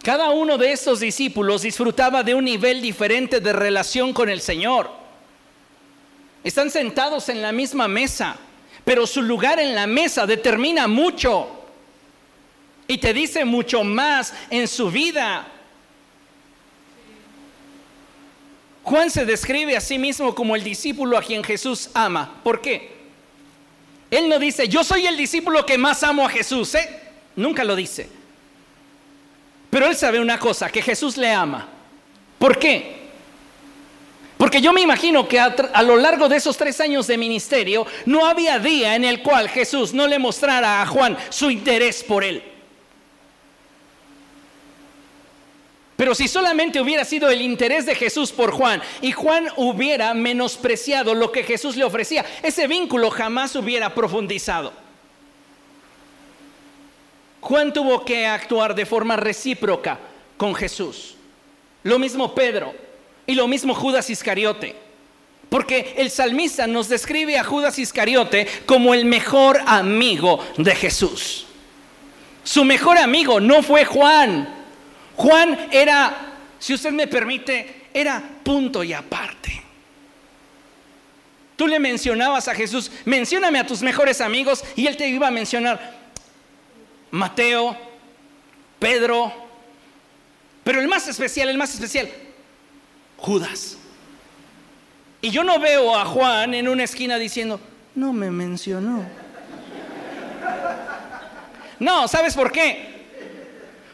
Cada uno de estos discípulos disfrutaba de un nivel diferente de relación con el Señor. Están sentados en la misma mesa, pero su lugar en la mesa determina mucho y te dice mucho más en su vida. Juan se describe a sí mismo como el discípulo a quien Jesús ama. ¿Por qué? Él no dice, yo soy el discípulo que más amo a Jesús. ¿eh? Nunca lo dice. Pero él sabe una cosa, que Jesús le ama. ¿Por qué? Porque yo me imagino que a, a, lo largo de esos tres años de ministerio no había día en el cual Jesús no le mostrara a Juan su interés por él. Pero si solamente hubiera sido el interés de Jesús por Juan y Juan hubiera menospreciado lo que Jesús le ofrecía, ese vínculo jamás hubiera profundizado. Juan tuvo que actuar de forma recíproca con Jesús. Lo mismo Pedro y lo mismo Judas Iscariote. Porque el salmista nos describe a Judas Iscariote como el mejor amigo de Jesús. Su mejor amigo no fue Juan, Juan era, si usted me permite, era punto y aparte. Tú le mencionabas a Jesús, mencióname a tus mejores amigos y él te iba a mencionar Mateo, Pedro, pero el más especial, el más especial, Judas. Y yo no veo a Juan en una esquina diciendo, no me mencionó. No, ¿sabes por qué?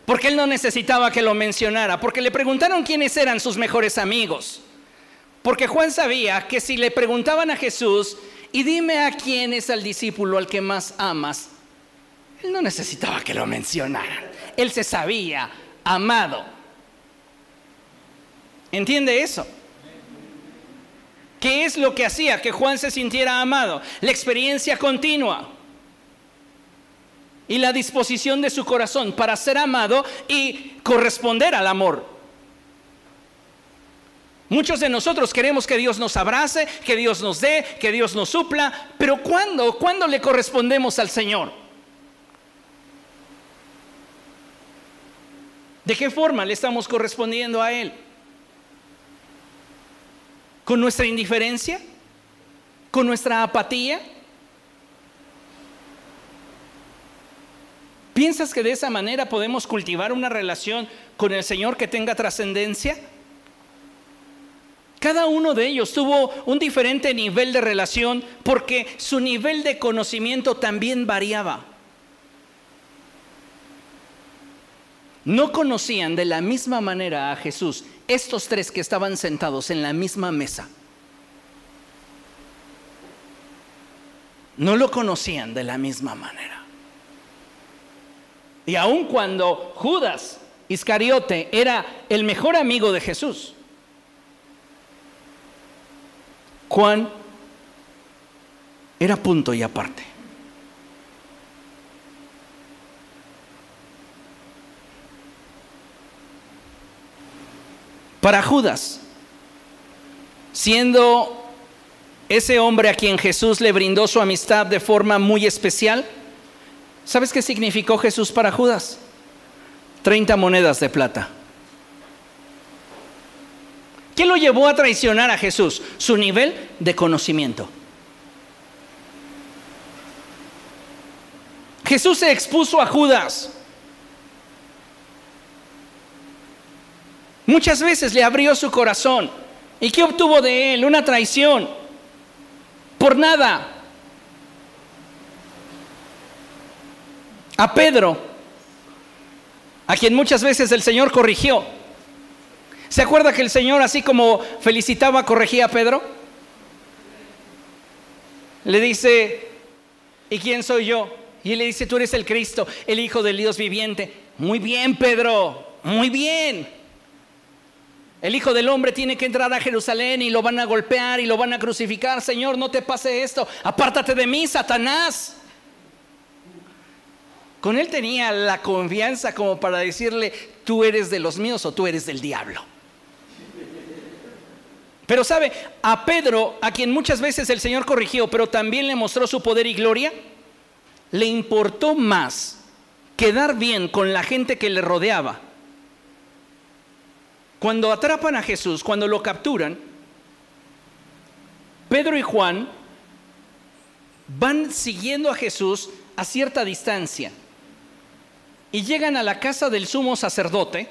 Porque él no necesitaba que lo mencionara, porque le preguntaron quiénes eran sus mejores amigos. Porque Juan sabía que si le preguntaban a Jesús, y dime a quién es el discípulo al que más amas, él no necesitaba que lo mencionaran. Él se sabía amado. ¿Entiende eso? ¿Qué es lo que hacía que Juan se sintiera amado? La experiencia continua y la disposición de su corazón para ser amado y corresponder al amor. Muchos de nosotros queremos que Dios nos abrace, que Dios nos dé, que Dios nos supla, pero ¿cuándo? ¿Cuándo le correspondemos al Señor? ¿De qué forma le estamos correspondiendo a Él? ¿Con nuestra indiferencia? ¿Con nuestra apatía? ¿Piensas que de esa manera podemos cultivar una relación con el Señor que tenga trascendencia? Cada uno de ellos tuvo un diferente nivel de relación porque su nivel de conocimiento también variaba. No conocían de la misma manera a Jesús estos tres que estaban sentados en la misma mesa. No lo conocían de la misma manera. Y aun cuando Judas Iscariote era el mejor amigo de Jesús, Juan era punto y aparte. Para Judas, siendo ese hombre a quien Jesús le brindó su amistad de forma muy especial, ¿sabes qué significó Jesús para Judas? 30 monedas de plata. ¿Qué lo llevó a traicionar a Jesús? Su nivel de conocimiento. Jesús se expuso a Judas. Muchas veces le abrió su corazón. ¿Y qué obtuvo de él? Una traición. Por nada. A Pedro, a quien muchas veces el Señor corrigió. ¿Se acuerda que el Señor, así como felicitaba, corregía a Pedro? Le dice, ¿y quién soy yo? Y él le dice, tú eres el Cristo, el Hijo del Dios viviente. Muy bien, Pedro, muy bien. El Hijo del Hombre tiene que entrar a Jerusalén y lo van a golpear y lo van a crucificar. Señor, no te pase esto. Apártate de mí, Satanás. Con él tenía la confianza como para decirle, tú eres de los míos o tú eres del diablo. Pero sabe, a Pedro, a quien muchas veces el Señor corrigió, pero también le mostró su poder y gloria, le importó más quedar bien con la gente que le rodeaba. Cuando atrapan a Jesús, cuando lo capturan, Pedro y Juan van siguiendo a Jesús a cierta distancia y llegan a la casa del sumo sacerdote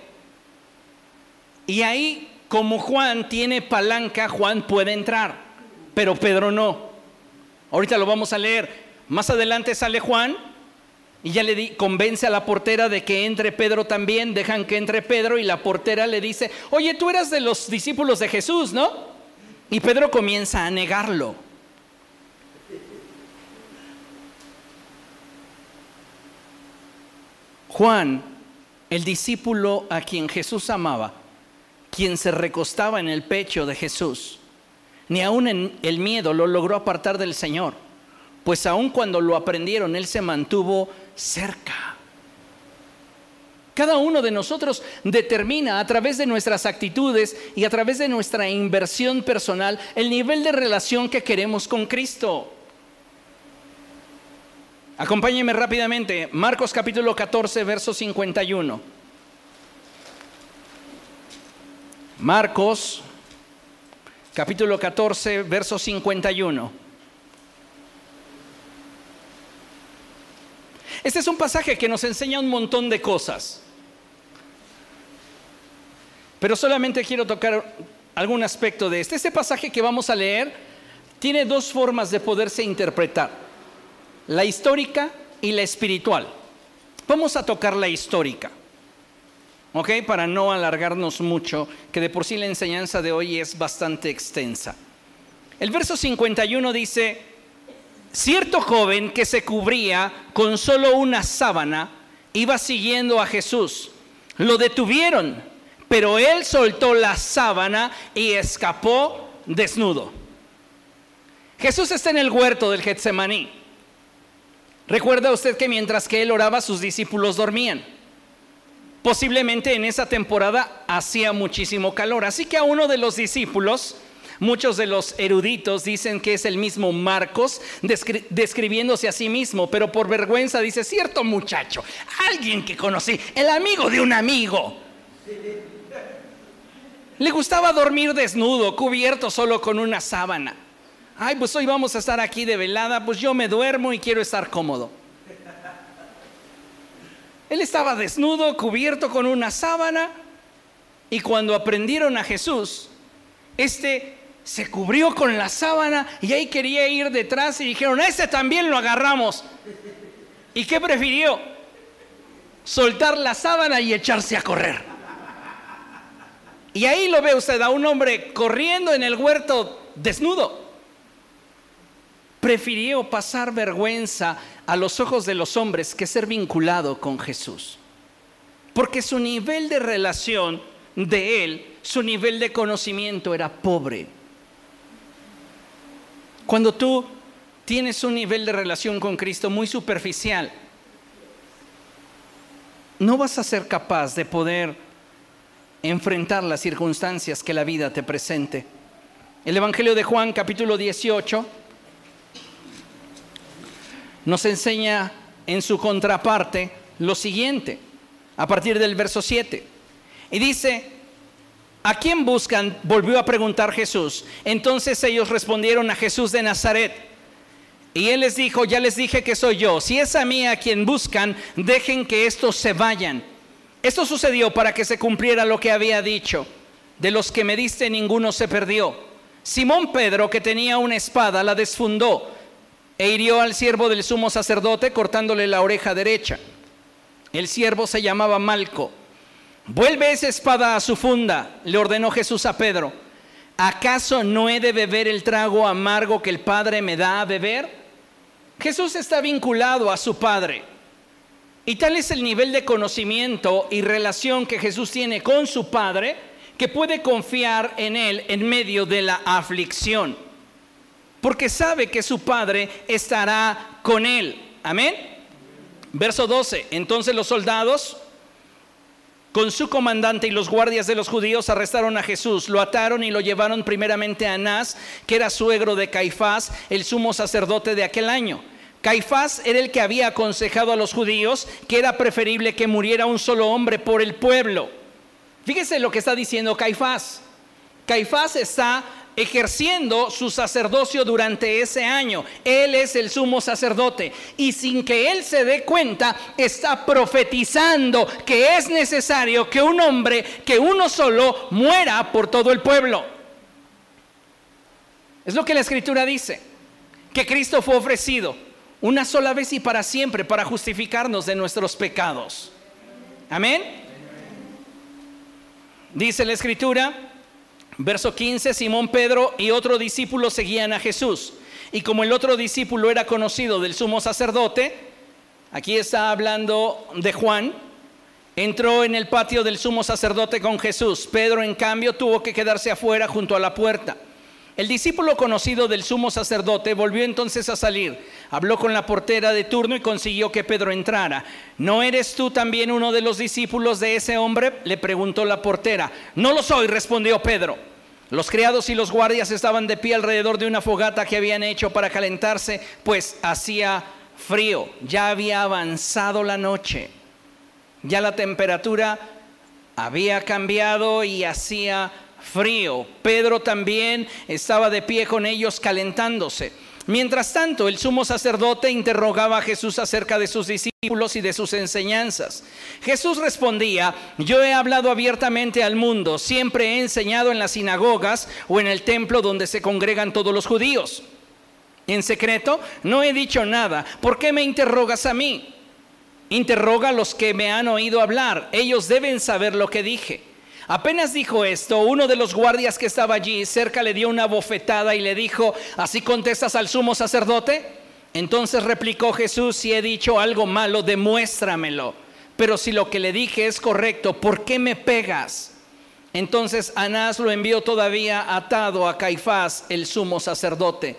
y ahí como Juan tiene palanca, Juan puede entrar, pero Pedro no. Ahorita lo vamos a leer. Más adelante sale Juan y ya le di, convence a la portera de que entre Pedro también, dejan que entre Pedro y la portera le dice, oye, tú eras de los discípulos de Jesús, ¿no? Y Pedro comienza a negarlo. Juan, el discípulo a quien Jesús amaba, quien se recostaba en el pecho de Jesús, ni aun en el miedo lo logró apartar del Señor, pues aun cuando lo aprendieron, Él se mantuvo cerca. Cada uno de nosotros determina a través de nuestras actitudes y a través de nuestra inversión personal el nivel de relación que queremos con Cristo. Acompáñenme rápidamente, Marcos capítulo 14, verso 51. Marcos, capítulo 14, verso 51. Este es un pasaje que nos enseña un montón de cosas. Pero solamente quiero tocar algún aspecto de este. Este pasaje que vamos a leer tiene dos formas de poderse interpretar. La histórica y la espiritual. Vamos a tocar la histórica. ¿ok? Para no alargarnos mucho, que de por sí la enseñanza de hoy es bastante extensa. El verso 51 dice, cierto joven que se cubría con solo una sábana iba siguiendo a Jesús. Lo detuvieron, pero él soltó la sábana y escapó desnudo. Jesús está en el huerto del Getsemaní. Recuerda usted que mientras que él oraba sus discípulos dormían. Posiblemente en esa temporada hacía muchísimo calor. Así que a uno de los discípulos, muchos de los eruditos dicen que es el mismo Marcos describiéndose a sí mismo, pero por vergüenza dice, cierto muchacho, alguien que conocí, el amigo de un amigo. Le gustaba dormir desnudo, cubierto solo con una sábana. Ay, pues hoy vamos a estar aquí de velada, pues yo me duermo y quiero estar cómodo. Él estaba desnudo, cubierto con una sábana, y cuando aprendieron a Jesús, este se cubrió con la sábana y ahí quería ir detrás y dijeron, este también lo agarramos. ¿Y qué prefirió? Soltar la sábana y echarse a correr. Y ahí lo ve usted a un hombre corriendo en el huerto desnudo. Prefirió pasar vergüenza a los ojos de los hombres que ser vinculado con Jesús. Porque su nivel de relación de él, su nivel de conocimiento era pobre. Cuando tú tienes un nivel de relación con Cristo muy superficial, no vas a ser capaz de poder enfrentar las circunstancias que la vida te presente. El Evangelio de Juan capítulo 18 nos enseña en su contraparte lo siguiente, a partir del verso 7. Y dice, ¿a quién buscan? Volvió a preguntar Jesús. Entonces ellos respondieron a Jesús de Nazaret. Y él les dijo, ya les dije que soy yo. Si es a mí a quien buscan, dejen que estos se vayan. Esto sucedió para que se cumpliera lo que había dicho. De los que me diste ninguno se perdió. Simón Pedro, que tenía una espada, la desfundó e hirió al siervo del sumo sacerdote cortándole la oreja derecha. El siervo se llamaba Malco. Vuelve esa espada a su funda, le ordenó Jesús a Pedro. ¿Acaso no he de beber el trago amargo que el Padre me da a beber? Jesús está vinculado a su Padre. Y tal es el nivel de conocimiento y relación que Jesús tiene con su Padre que puede confiar en Él en medio de la aflicción. Porque sabe que su Padre estará con Él. Amén. Verso 12. Entonces los soldados con su comandante y los guardias de los judíos arrestaron a Jesús, lo ataron y lo llevaron primeramente a Anás, que era suegro de Caifás, el sumo sacerdote de aquel año. Caifás era el que había aconsejado a los judíos que era preferible que muriera un solo hombre por el pueblo. Fíjese lo que está diciendo Caifás. Caifás está ejerciendo su sacerdocio durante ese año. Él es el sumo sacerdote y sin que él se dé cuenta está profetizando que es necesario que un hombre, que uno solo, muera por todo el pueblo. Es lo que la escritura dice, que Cristo fue ofrecido una sola vez y para siempre para justificarnos de nuestros pecados. Amén. Dice la escritura, verso 15, Simón Pedro y otro discípulo seguían a Jesús. Y como el otro discípulo era conocido del sumo sacerdote, aquí está hablando de Juan, entró en el patio del sumo sacerdote con Jesús. Pedro, en cambio, tuvo que quedarse afuera junto a la puerta. El discípulo conocido del sumo sacerdote volvió entonces a salir, habló con la portera de turno y consiguió que Pedro entrara. ¿No eres tú también uno de los discípulos de ese hombre? le preguntó la portera. No lo soy, respondió Pedro. Los criados y los guardias estaban de pie alrededor de una fogata que habían hecho para calentarse, pues hacía frío, ya había avanzado la noche, ya la temperatura había cambiado y hacía frío. Pedro también estaba de pie con ellos calentándose. Mientras tanto, el sumo sacerdote interrogaba a Jesús acerca de sus discípulos y de sus enseñanzas. Jesús respondía, yo he hablado abiertamente al mundo, siempre he enseñado en las sinagogas o en el templo donde se congregan todos los judíos. En secreto, no he dicho nada. ¿Por qué me interrogas a mí? Interroga a los que me han oído hablar. Ellos deben saber lo que dije. Apenas dijo esto, uno de los guardias que estaba allí cerca le dio una bofetada y le dijo, ¿así contestas al sumo sacerdote? Entonces replicó Jesús, si he dicho algo malo, demuéstramelo. Pero si lo que le dije es correcto, ¿por qué me pegas? Entonces Anás lo envió todavía atado a Caifás, el sumo sacerdote.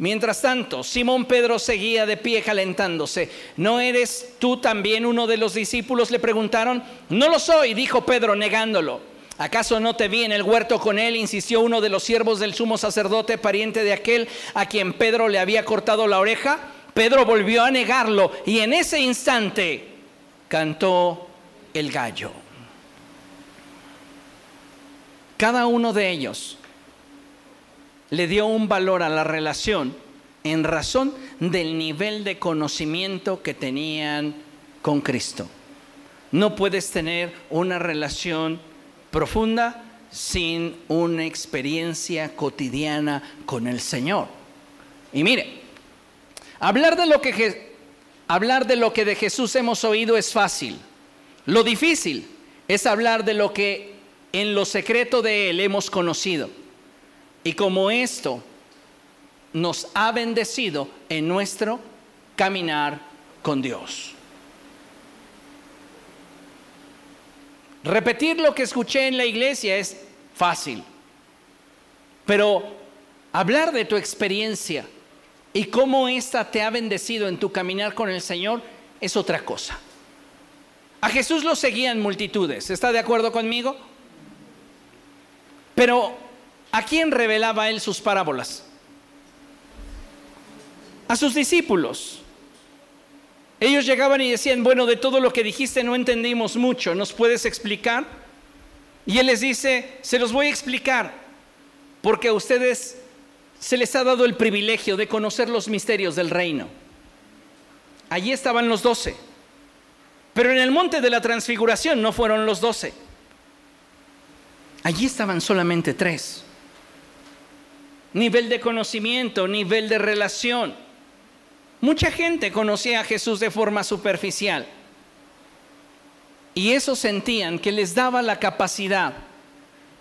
Mientras tanto, Simón Pedro seguía de pie calentándose. ¿No eres tú también uno de los discípulos? Le preguntaron. No lo soy, dijo Pedro negándolo. ¿Acaso no te vi en el huerto con él? insistió uno de los siervos del sumo sacerdote, pariente de aquel a quien Pedro le había cortado la oreja. Pedro volvió a negarlo y en ese instante cantó el gallo. Cada uno de ellos le dio un valor a la relación en razón del nivel de conocimiento que tenían con Cristo. No puedes tener una relación profunda sin una experiencia cotidiana con el Señor. Y mire, hablar de lo que hablar de lo que de Jesús hemos oído es fácil. Lo difícil es hablar de lo que en lo secreto de él hemos conocido. Y como esto nos ha bendecido en nuestro caminar con Dios. Repetir lo que escuché en la iglesia es fácil, pero hablar de tu experiencia y cómo ésta te ha bendecido en tu caminar con el Señor es otra cosa. A Jesús lo seguían multitudes, ¿está de acuerdo conmigo? Pero ¿a quién revelaba él sus parábolas? A sus discípulos. Ellos llegaban y decían, bueno, de todo lo que dijiste no entendimos mucho, ¿nos puedes explicar? Y él les dice, se los voy a explicar, porque a ustedes se les ha dado el privilegio de conocer los misterios del reino. Allí estaban los doce, pero en el monte de la transfiguración no fueron los doce. Allí estaban solamente tres. Nivel de conocimiento, nivel de relación Mucha gente conocía a Jesús de forma superficial. Y eso sentían que les daba la capacidad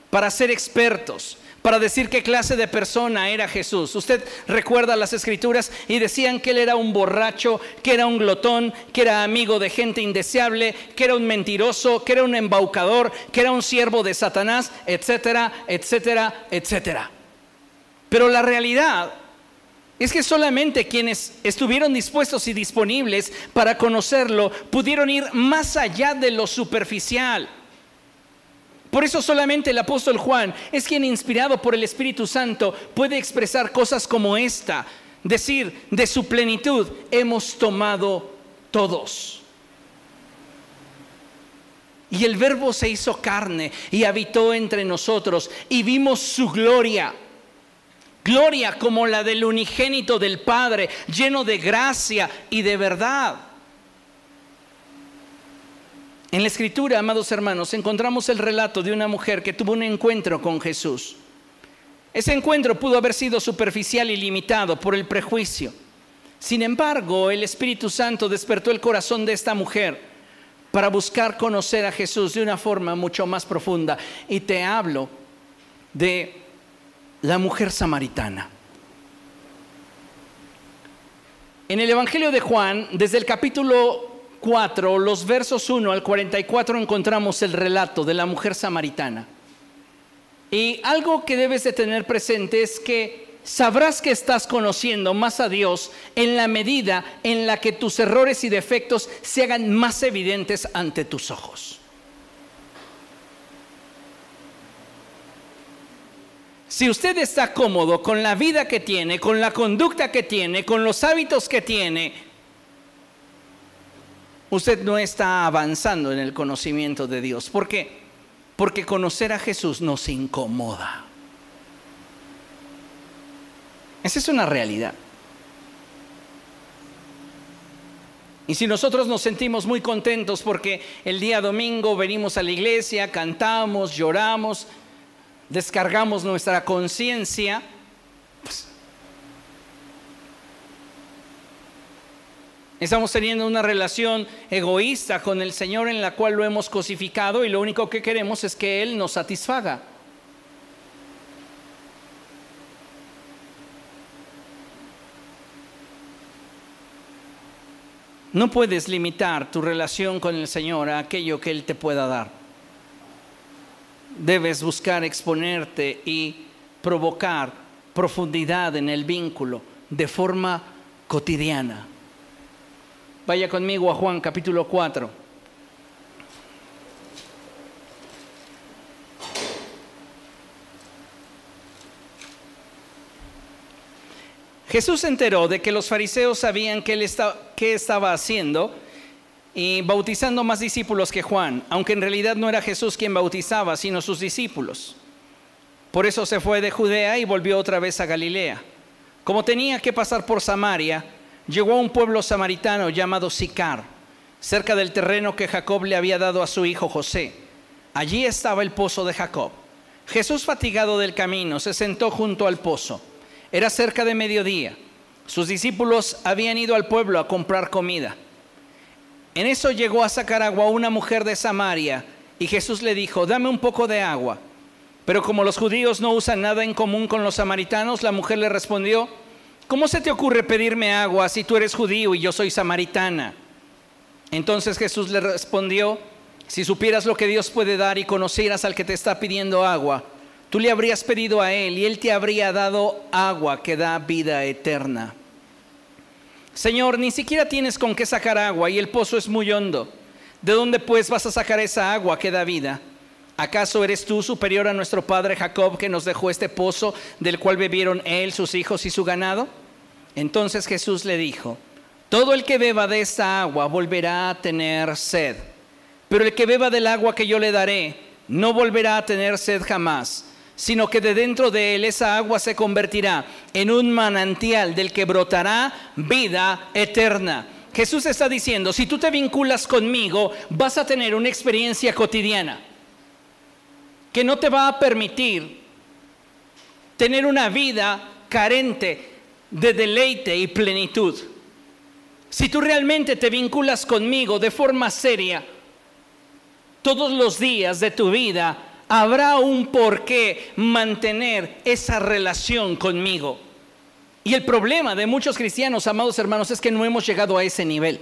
para ser expertos, para decir qué clase de persona era Jesús. Usted recuerda las escrituras y decían que él era un borracho, que era un glotón, que era amigo de gente indeseable, que era un mentiroso, que era un embaucador, que era un siervo de Satanás, etcétera, etcétera, etcétera. Pero la realidad es que solamente quienes estuvieron dispuestos y disponibles para conocerlo pudieron ir más allá de lo superficial. Por eso solamente el apóstol Juan es quien inspirado por el Espíritu Santo puede expresar cosas como esta, decir de su plenitud hemos tomado todos. Y el verbo se hizo carne y habitó entre nosotros y vimos su gloria Gloria como la del unigénito del Padre, lleno de gracia y de verdad. En la escritura, amados hermanos, encontramos el relato de una mujer que tuvo un encuentro con Jesús. Ese encuentro pudo haber sido superficial y limitado por el prejuicio. Sin embargo, el Espíritu Santo despertó el corazón de esta mujer para buscar conocer a Jesús de una forma mucho más profunda. Y te hablo de la mujer samaritana. En el Evangelio de Juan, desde el capítulo 4, los versos 1 al 44, encontramos el relato de la mujer samaritana. Y algo que debes de tener presente es que sabrás que estás conociendo más a Dios en la medida en la que tus errores y defectos se hagan más evidentes ante tus ojos. Si usted está cómodo con la vida que tiene, con la conducta que tiene, con los hábitos que tiene, usted no está avanzando en el conocimiento de Dios. ¿Por qué? Porque conocer a Jesús nos incomoda. Esa es una realidad. Y si nosotros nos sentimos muy contentos porque el día domingo venimos a la iglesia, cantamos, lloramos, descargamos nuestra conciencia, pues, estamos teniendo una relación egoísta con el Señor en la cual lo hemos cosificado y lo único que queremos es que Él nos satisfaga. No puedes limitar tu relación con el Señor a aquello que Él te pueda dar debes buscar exponerte y provocar profundidad en el vínculo de forma cotidiana. Vaya conmigo a Juan capítulo 4. Jesús se enteró de que los fariseos sabían que él qué estaba haciendo y bautizando más discípulos que Juan, aunque en realidad no era Jesús quien bautizaba, sino sus discípulos. Por eso se fue de Judea y volvió otra vez a Galilea. Como tenía que pasar por Samaria, llegó a un pueblo samaritano llamado Sicar, cerca del terreno que Jacob le había dado a su hijo José. Allí estaba el pozo de Jacob. Jesús, fatigado del camino, se sentó junto al pozo. Era cerca de mediodía. Sus discípulos habían ido al pueblo a comprar comida. En eso llegó a sacar agua una mujer de Samaria y Jesús le dijo, dame un poco de agua. Pero como los judíos no usan nada en común con los samaritanos, la mujer le respondió, ¿cómo se te ocurre pedirme agua si tú eres judío y yo soy samaritana? Entonces Jesús le respondió, si supieras lo que Dios puede dar y conocieras al que te está pidiendo agua, tú le habrías pedido a él y él te habría dado agua que da vida eterna. Señor, ni siquiera tienes con qué sacar agua y el pozo es muy hondo. ¿De dónde pues vas a sacar esa agua que da vida? ¿Acaso eres tú superior a nuestro padre Jacob que nos dejó este pozo del cual bebieron él, sus hijos y su ganado? Entonces Jesús le dijo, todo el que beba de esta agua volverá a tener sed, pero el que beba del agua que yo le daré no volverá a tener sed jamás sino que de dentro de él esa agua se convertirá en un manantial del que brotará vida eterna. Jesús está diciendo, si tú te vinculas conmigo, vas a tener una experiencia cotidiana que no te va a permitir tener una vida carente de deleite y plenitud. Si tú realmente te vinculas conmigo de forma seria, todos los días de tu vida habrá un por qué mantener esa relación conmigo. Y el problema de muchos cristianos, amados hermanos, es que no hemos llegado a ese nivel.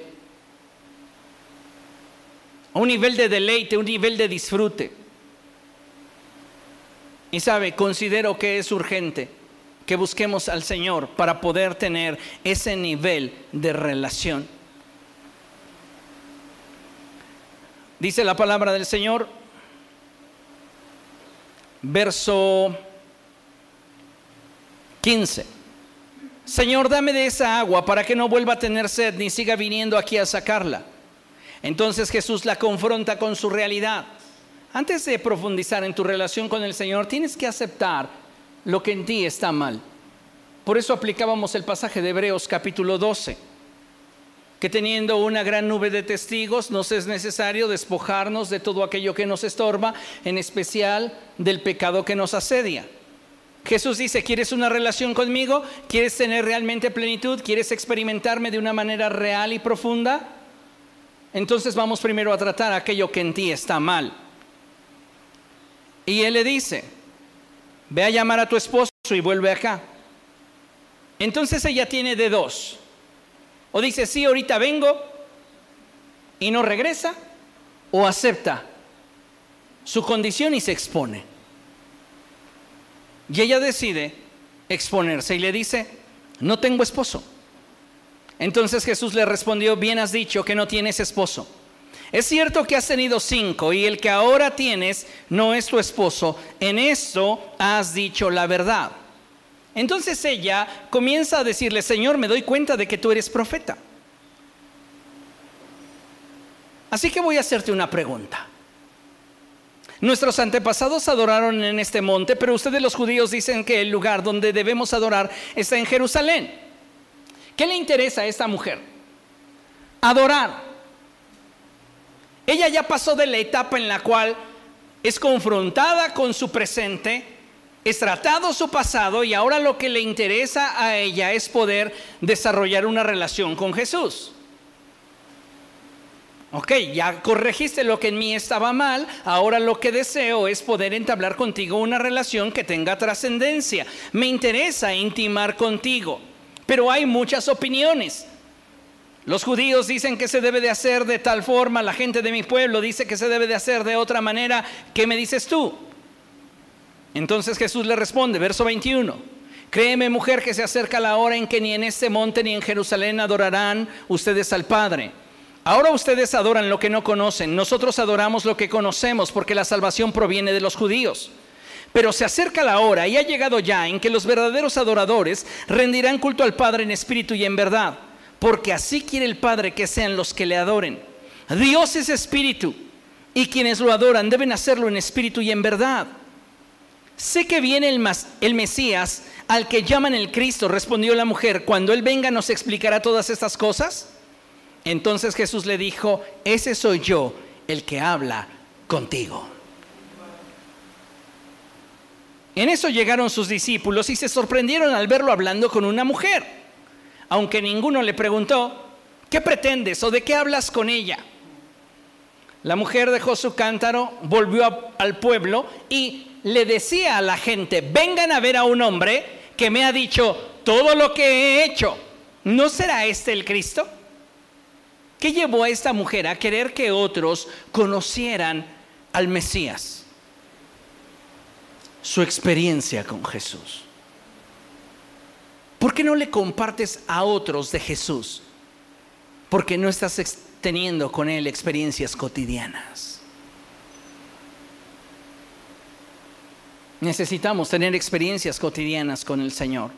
A un nivel de deleite, un nivel de disfrute. Y sabe, considero que es urgente que busquemos al Señor para poder tener ese nivel de relación. Dice la palabra del Señor, verso 15. Señor, dame de esa agua para que no vuelva a tener sed ni siga viniendo aquí a sacarla. Entonces Jesús la confronta con su realidad. Antes de profundizar en tu relación con el Señor, tienes que aceptar lo que en ti está mal. Por eso aplicábamos el pasaje de Hebreos capítulo 12 que teniendo una gran nube de testigos nos es necesario despojarnos de todo aquello que nos estorba, en especial del pecado que nos asedia. Jesús dice, ¿quieres una relación conmigo? ¿Quieres tener realmente plenitud? ¿Quieres experimentarme de una manera real y profunda? Entonces vamos primero a tratar aquello que en ti está mal. Y él le dice, ve a llamar a tu esposo y vuelve acá. Entonces ella tiene de dos o dice, sí, ahorita vengo y no regresa, o acepta su condición y se expone. Y ella decide exponerse y le dice, no tengo esposo. Entonces Jesús le respondió, bien has dicho que no tienes esposo. Es cierto que has tenido cinco y el que ahora tienes no es tu esposo. En esto has dicho la verdad. Entonces ella comienza a decirle, Señor, me doy cuenta de que tú eres profeta. Así que voy a hacerte una pregunta. Nuestros antepasados adoraron en este monte, pero ustedes los judíos dicen que el lugar donde debemos adorar está en Jerusalén. ¿Qué le interesa a esta mujer? Adorar. Ella ya pasó de la etapa en la cual es confrontada con su presente es tratado su pasado y ahora lo que le interesa a ella es poder desarrollar una relación con Jesús. Ok, ya corregiste lo que en mí estaba mal, ahora lo que deseo es poder entablar contigo una relación que tenga trascendencia. Me interesa intimar contigo, pero hay muchas opiniones. Los judíos dicen que se debe de hacer de tal forma, la gente de mi pueblo dice que se debe de hacer de otra manera. ¿Qué me dices tú? Entonces Jesús le responde, verso 21, Créeme mujer que se acerca la hora en que ni en este monte ni en Jerusalén adorarán ustedes al Padre. Ahora ustedes adoran lo que no conocen, nosotros adoramos lo que conocemos porque la salvación proviene de los judíos. Pero se acerca la hora y ha llegado ya en que los verdaderos adoradores rendirán culto al Padre en espíritu y en verdad, porque así quiere el Padre que sean los que le adoren. Dios es espíritu y quienes lo adoran deben hacerlo en espíritu y en verdad. Sé que viene el, Mesías al que llaman el Cristo, respondió la mujer, cuando Él venga nos explicará todas estas cosas. Entonces Jesús le dijo, ese soy yo, el que habla contigo. En eso llegaron sus discípulos y se sorprendieron al verlo hablando con una mujer, aunque ninguno le preguntó, ¿qué pretendes o de qué hablas con ella? La mujer dejó su cántaro, volvió al pueblo y le decía a la gente, vengan a ver a un hombre que me ha dicho todo lo que he hecho. ¿No será este el Cristo? ¿Qué llevó a esta mujer a querer que otros conocieran al Mesías? su experiencia con Jesús. ¿Por qué no le compartes a otros de Jesús? Porque no estás teniendo con Él experiencias cotidianas. Necesitamos tener experiencias cotidianas con el Señor.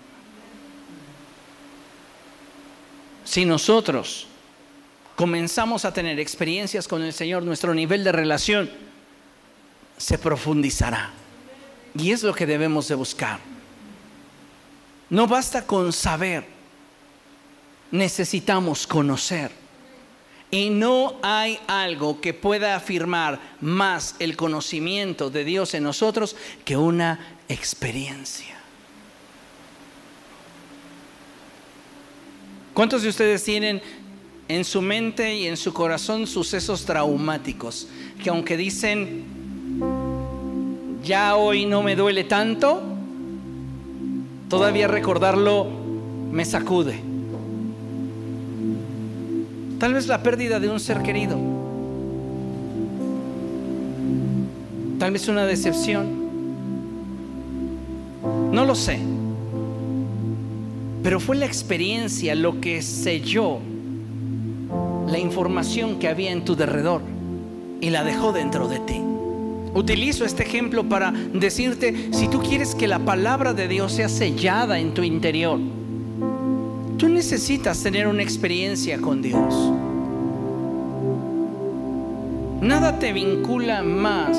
Si nosotros comenzamos a tener experiencias con el Señor, nuestro nivel de relación se profundizará. Y es lo que debemos de buscar. No basta con saber, necesitamos conocer. Y no hay algo que pueda afirmar más el conocimiento de Dios en nosotros que una experiencia. ¿Cuántos de ustedes tienen en su mente y en su corazón sucesos traumáticos que aunque dicen ya hoy no me duele tanto, todavía recordarlo me sacude. Tal vez la pérdida de un ser querido. Tal vez una decepción. No lo sé. Pero fue la experiencia lo que selló la información que había en tu derredor y la dejó dentro de ti. Utilizo este ejemplo para decirte, si tú quieres que la palabra de Dios sea sellada en tu interior, tú necesitas tener una experiencia con Dios. Nada te vincula más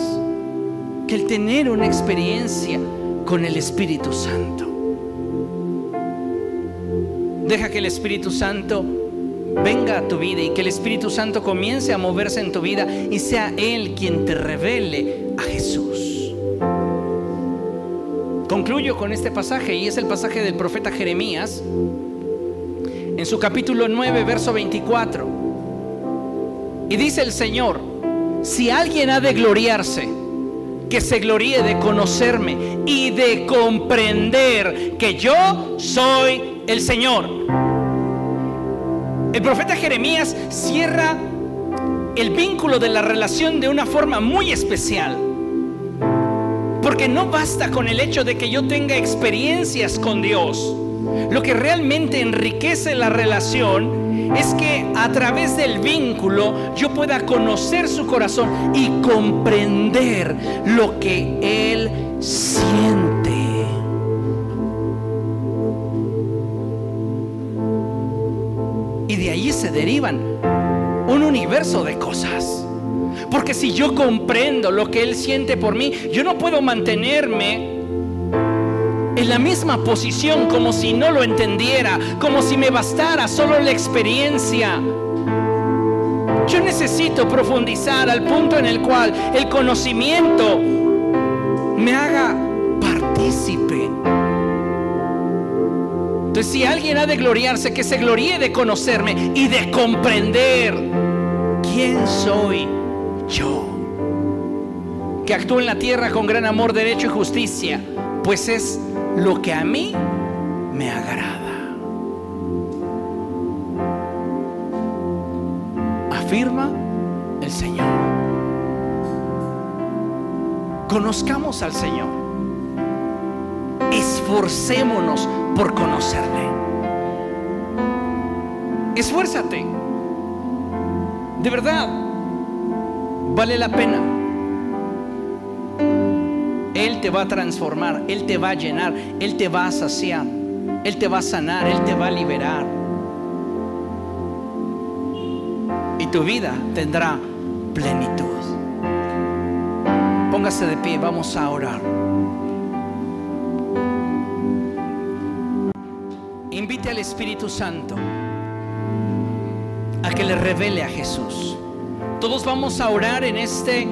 que el tener una experiencia con el Espíritu Santo. Deja que el Espíritu Santo venga a tu vida y que el Espíritu Santo comience a moverse en tu vida y sea Él quien te revele a Jesús. Concluyo con este pasaje y es el pasaje del profeta Jeremías en su capítulo 9, verso 24. Y dice el Señor, si alguien ha de gloriarse, que se gloríe de conocerme y de comprender que yo soy el Señor. El profeta Jeremías cierra el vínculo de la relación de una forma muy especial. Porque no basta con el hecho de que yo tenga experiencias con Dios. Lo que realmente enriquece la relación es que a través del vínculo yo pueda conocer su corazón y comprender lo que Él siente. Y de ahí se derivan un universo de cosas. Porque si yo comprendo lo que Él siente por mí, yo no puedo mantenerme en la misma posición como si no lo entendiera, como si me bastara solo la experiencia. Yo necesito profundizar al punto en el cual el conocimiento me haga partícipe entonces, si alguien ha de gloriarse, que se gloríe de conocerme y de comprender quién soy yo. Que actúe en la tierra con gran amor, derecho y justicia, pues es lo que a mí me agrada. Afirma el Señor. Conozcamos al Señor esforcémonos por conocerle. Esfuérzate. De verdad, vale la pena. Él te va a transformar, Él te va a llenar, Él te va a saciar, Él te va a sanar, Él te va a liberar. Y tu vida tendrá plenitud. Póngase de pie, vamos a orar. Invite al Espíritu Santo a que le revele a Jesús. Todos vamos a orar en este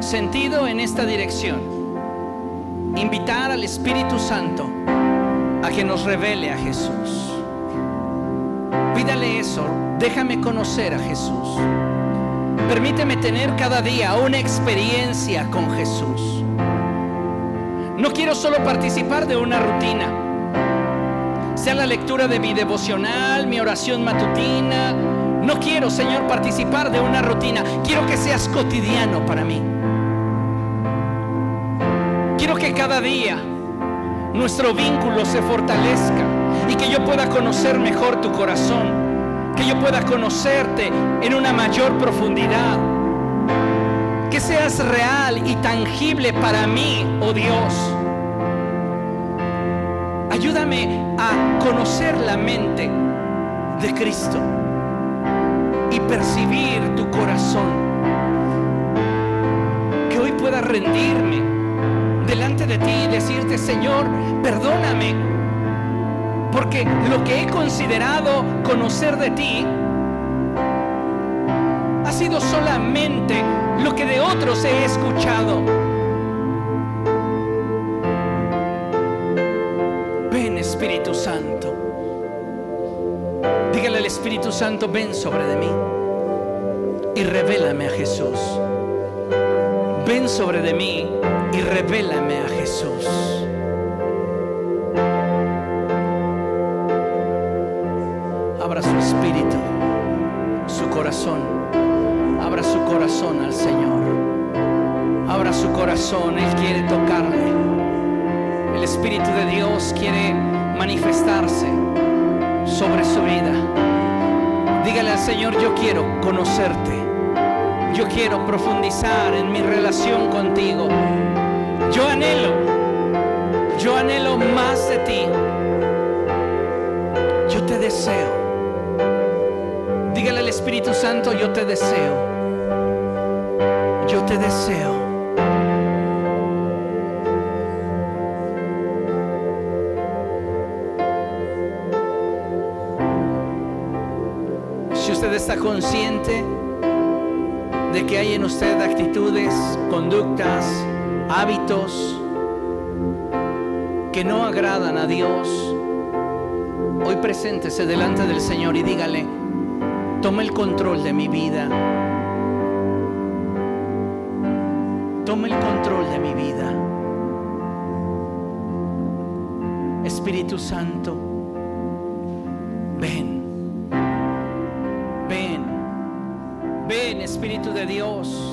sentido, en esta dirección. Invitar al Espíritu Santo a que nos revele a Jesús. Pídale eso, déjame conocer a Jesús. Permíteme tener cada día una experiencia con Jesús. No quiero solo participar de una rutina, sea la lectura de mi devocional, mi oración matutina. No quiero, Señor, participar de una rutina. Quiero que seas cotidiano para mí. Que cada día nuestro vínculo se fortalezca y que yo pueda conocer mejor tu corazón que yo pueda conocerte en una mayor profundidad. Que seas real y tangible para mí, oh Dios. Ayúdame a conocer la mente de Cristo y percibir tu corazón. Que hoy pueda rendirme delante de ti y decirte, Señor, perdóname porque lo que he considerado conocer de ti ha sido solamente lo que de otros he escuchado. Ven Espíritu Santo. Dígale al Espíritu Santo, ven sobre de mí y revélame a Jesús. Ven sobre de mí y revélame a Jesús. Abra su corazón al Señor. Abra su corazón. Él quiere tocarle. El Espíritu de Dios quiere manifestarse sobre su vida. Dígale al Señor, yo quiero conocerte. Yo quiero profundizar en mi relación contigo. Yo anhelo, yo anhelo más de ti. Yo te deseo. Dígale al Espíritu Santo, yo te deseo. Yo te deseo. Si usted está consciente de que hay en usted actitudes, conductas, hábitos que no agradan a Dios, hoy preséntese delante del Señor y dígale, Toma el control de mi vida. Toma el control de mi vida. Espíritu Santo, ven. Ven. Ven, Espíritu de Dios.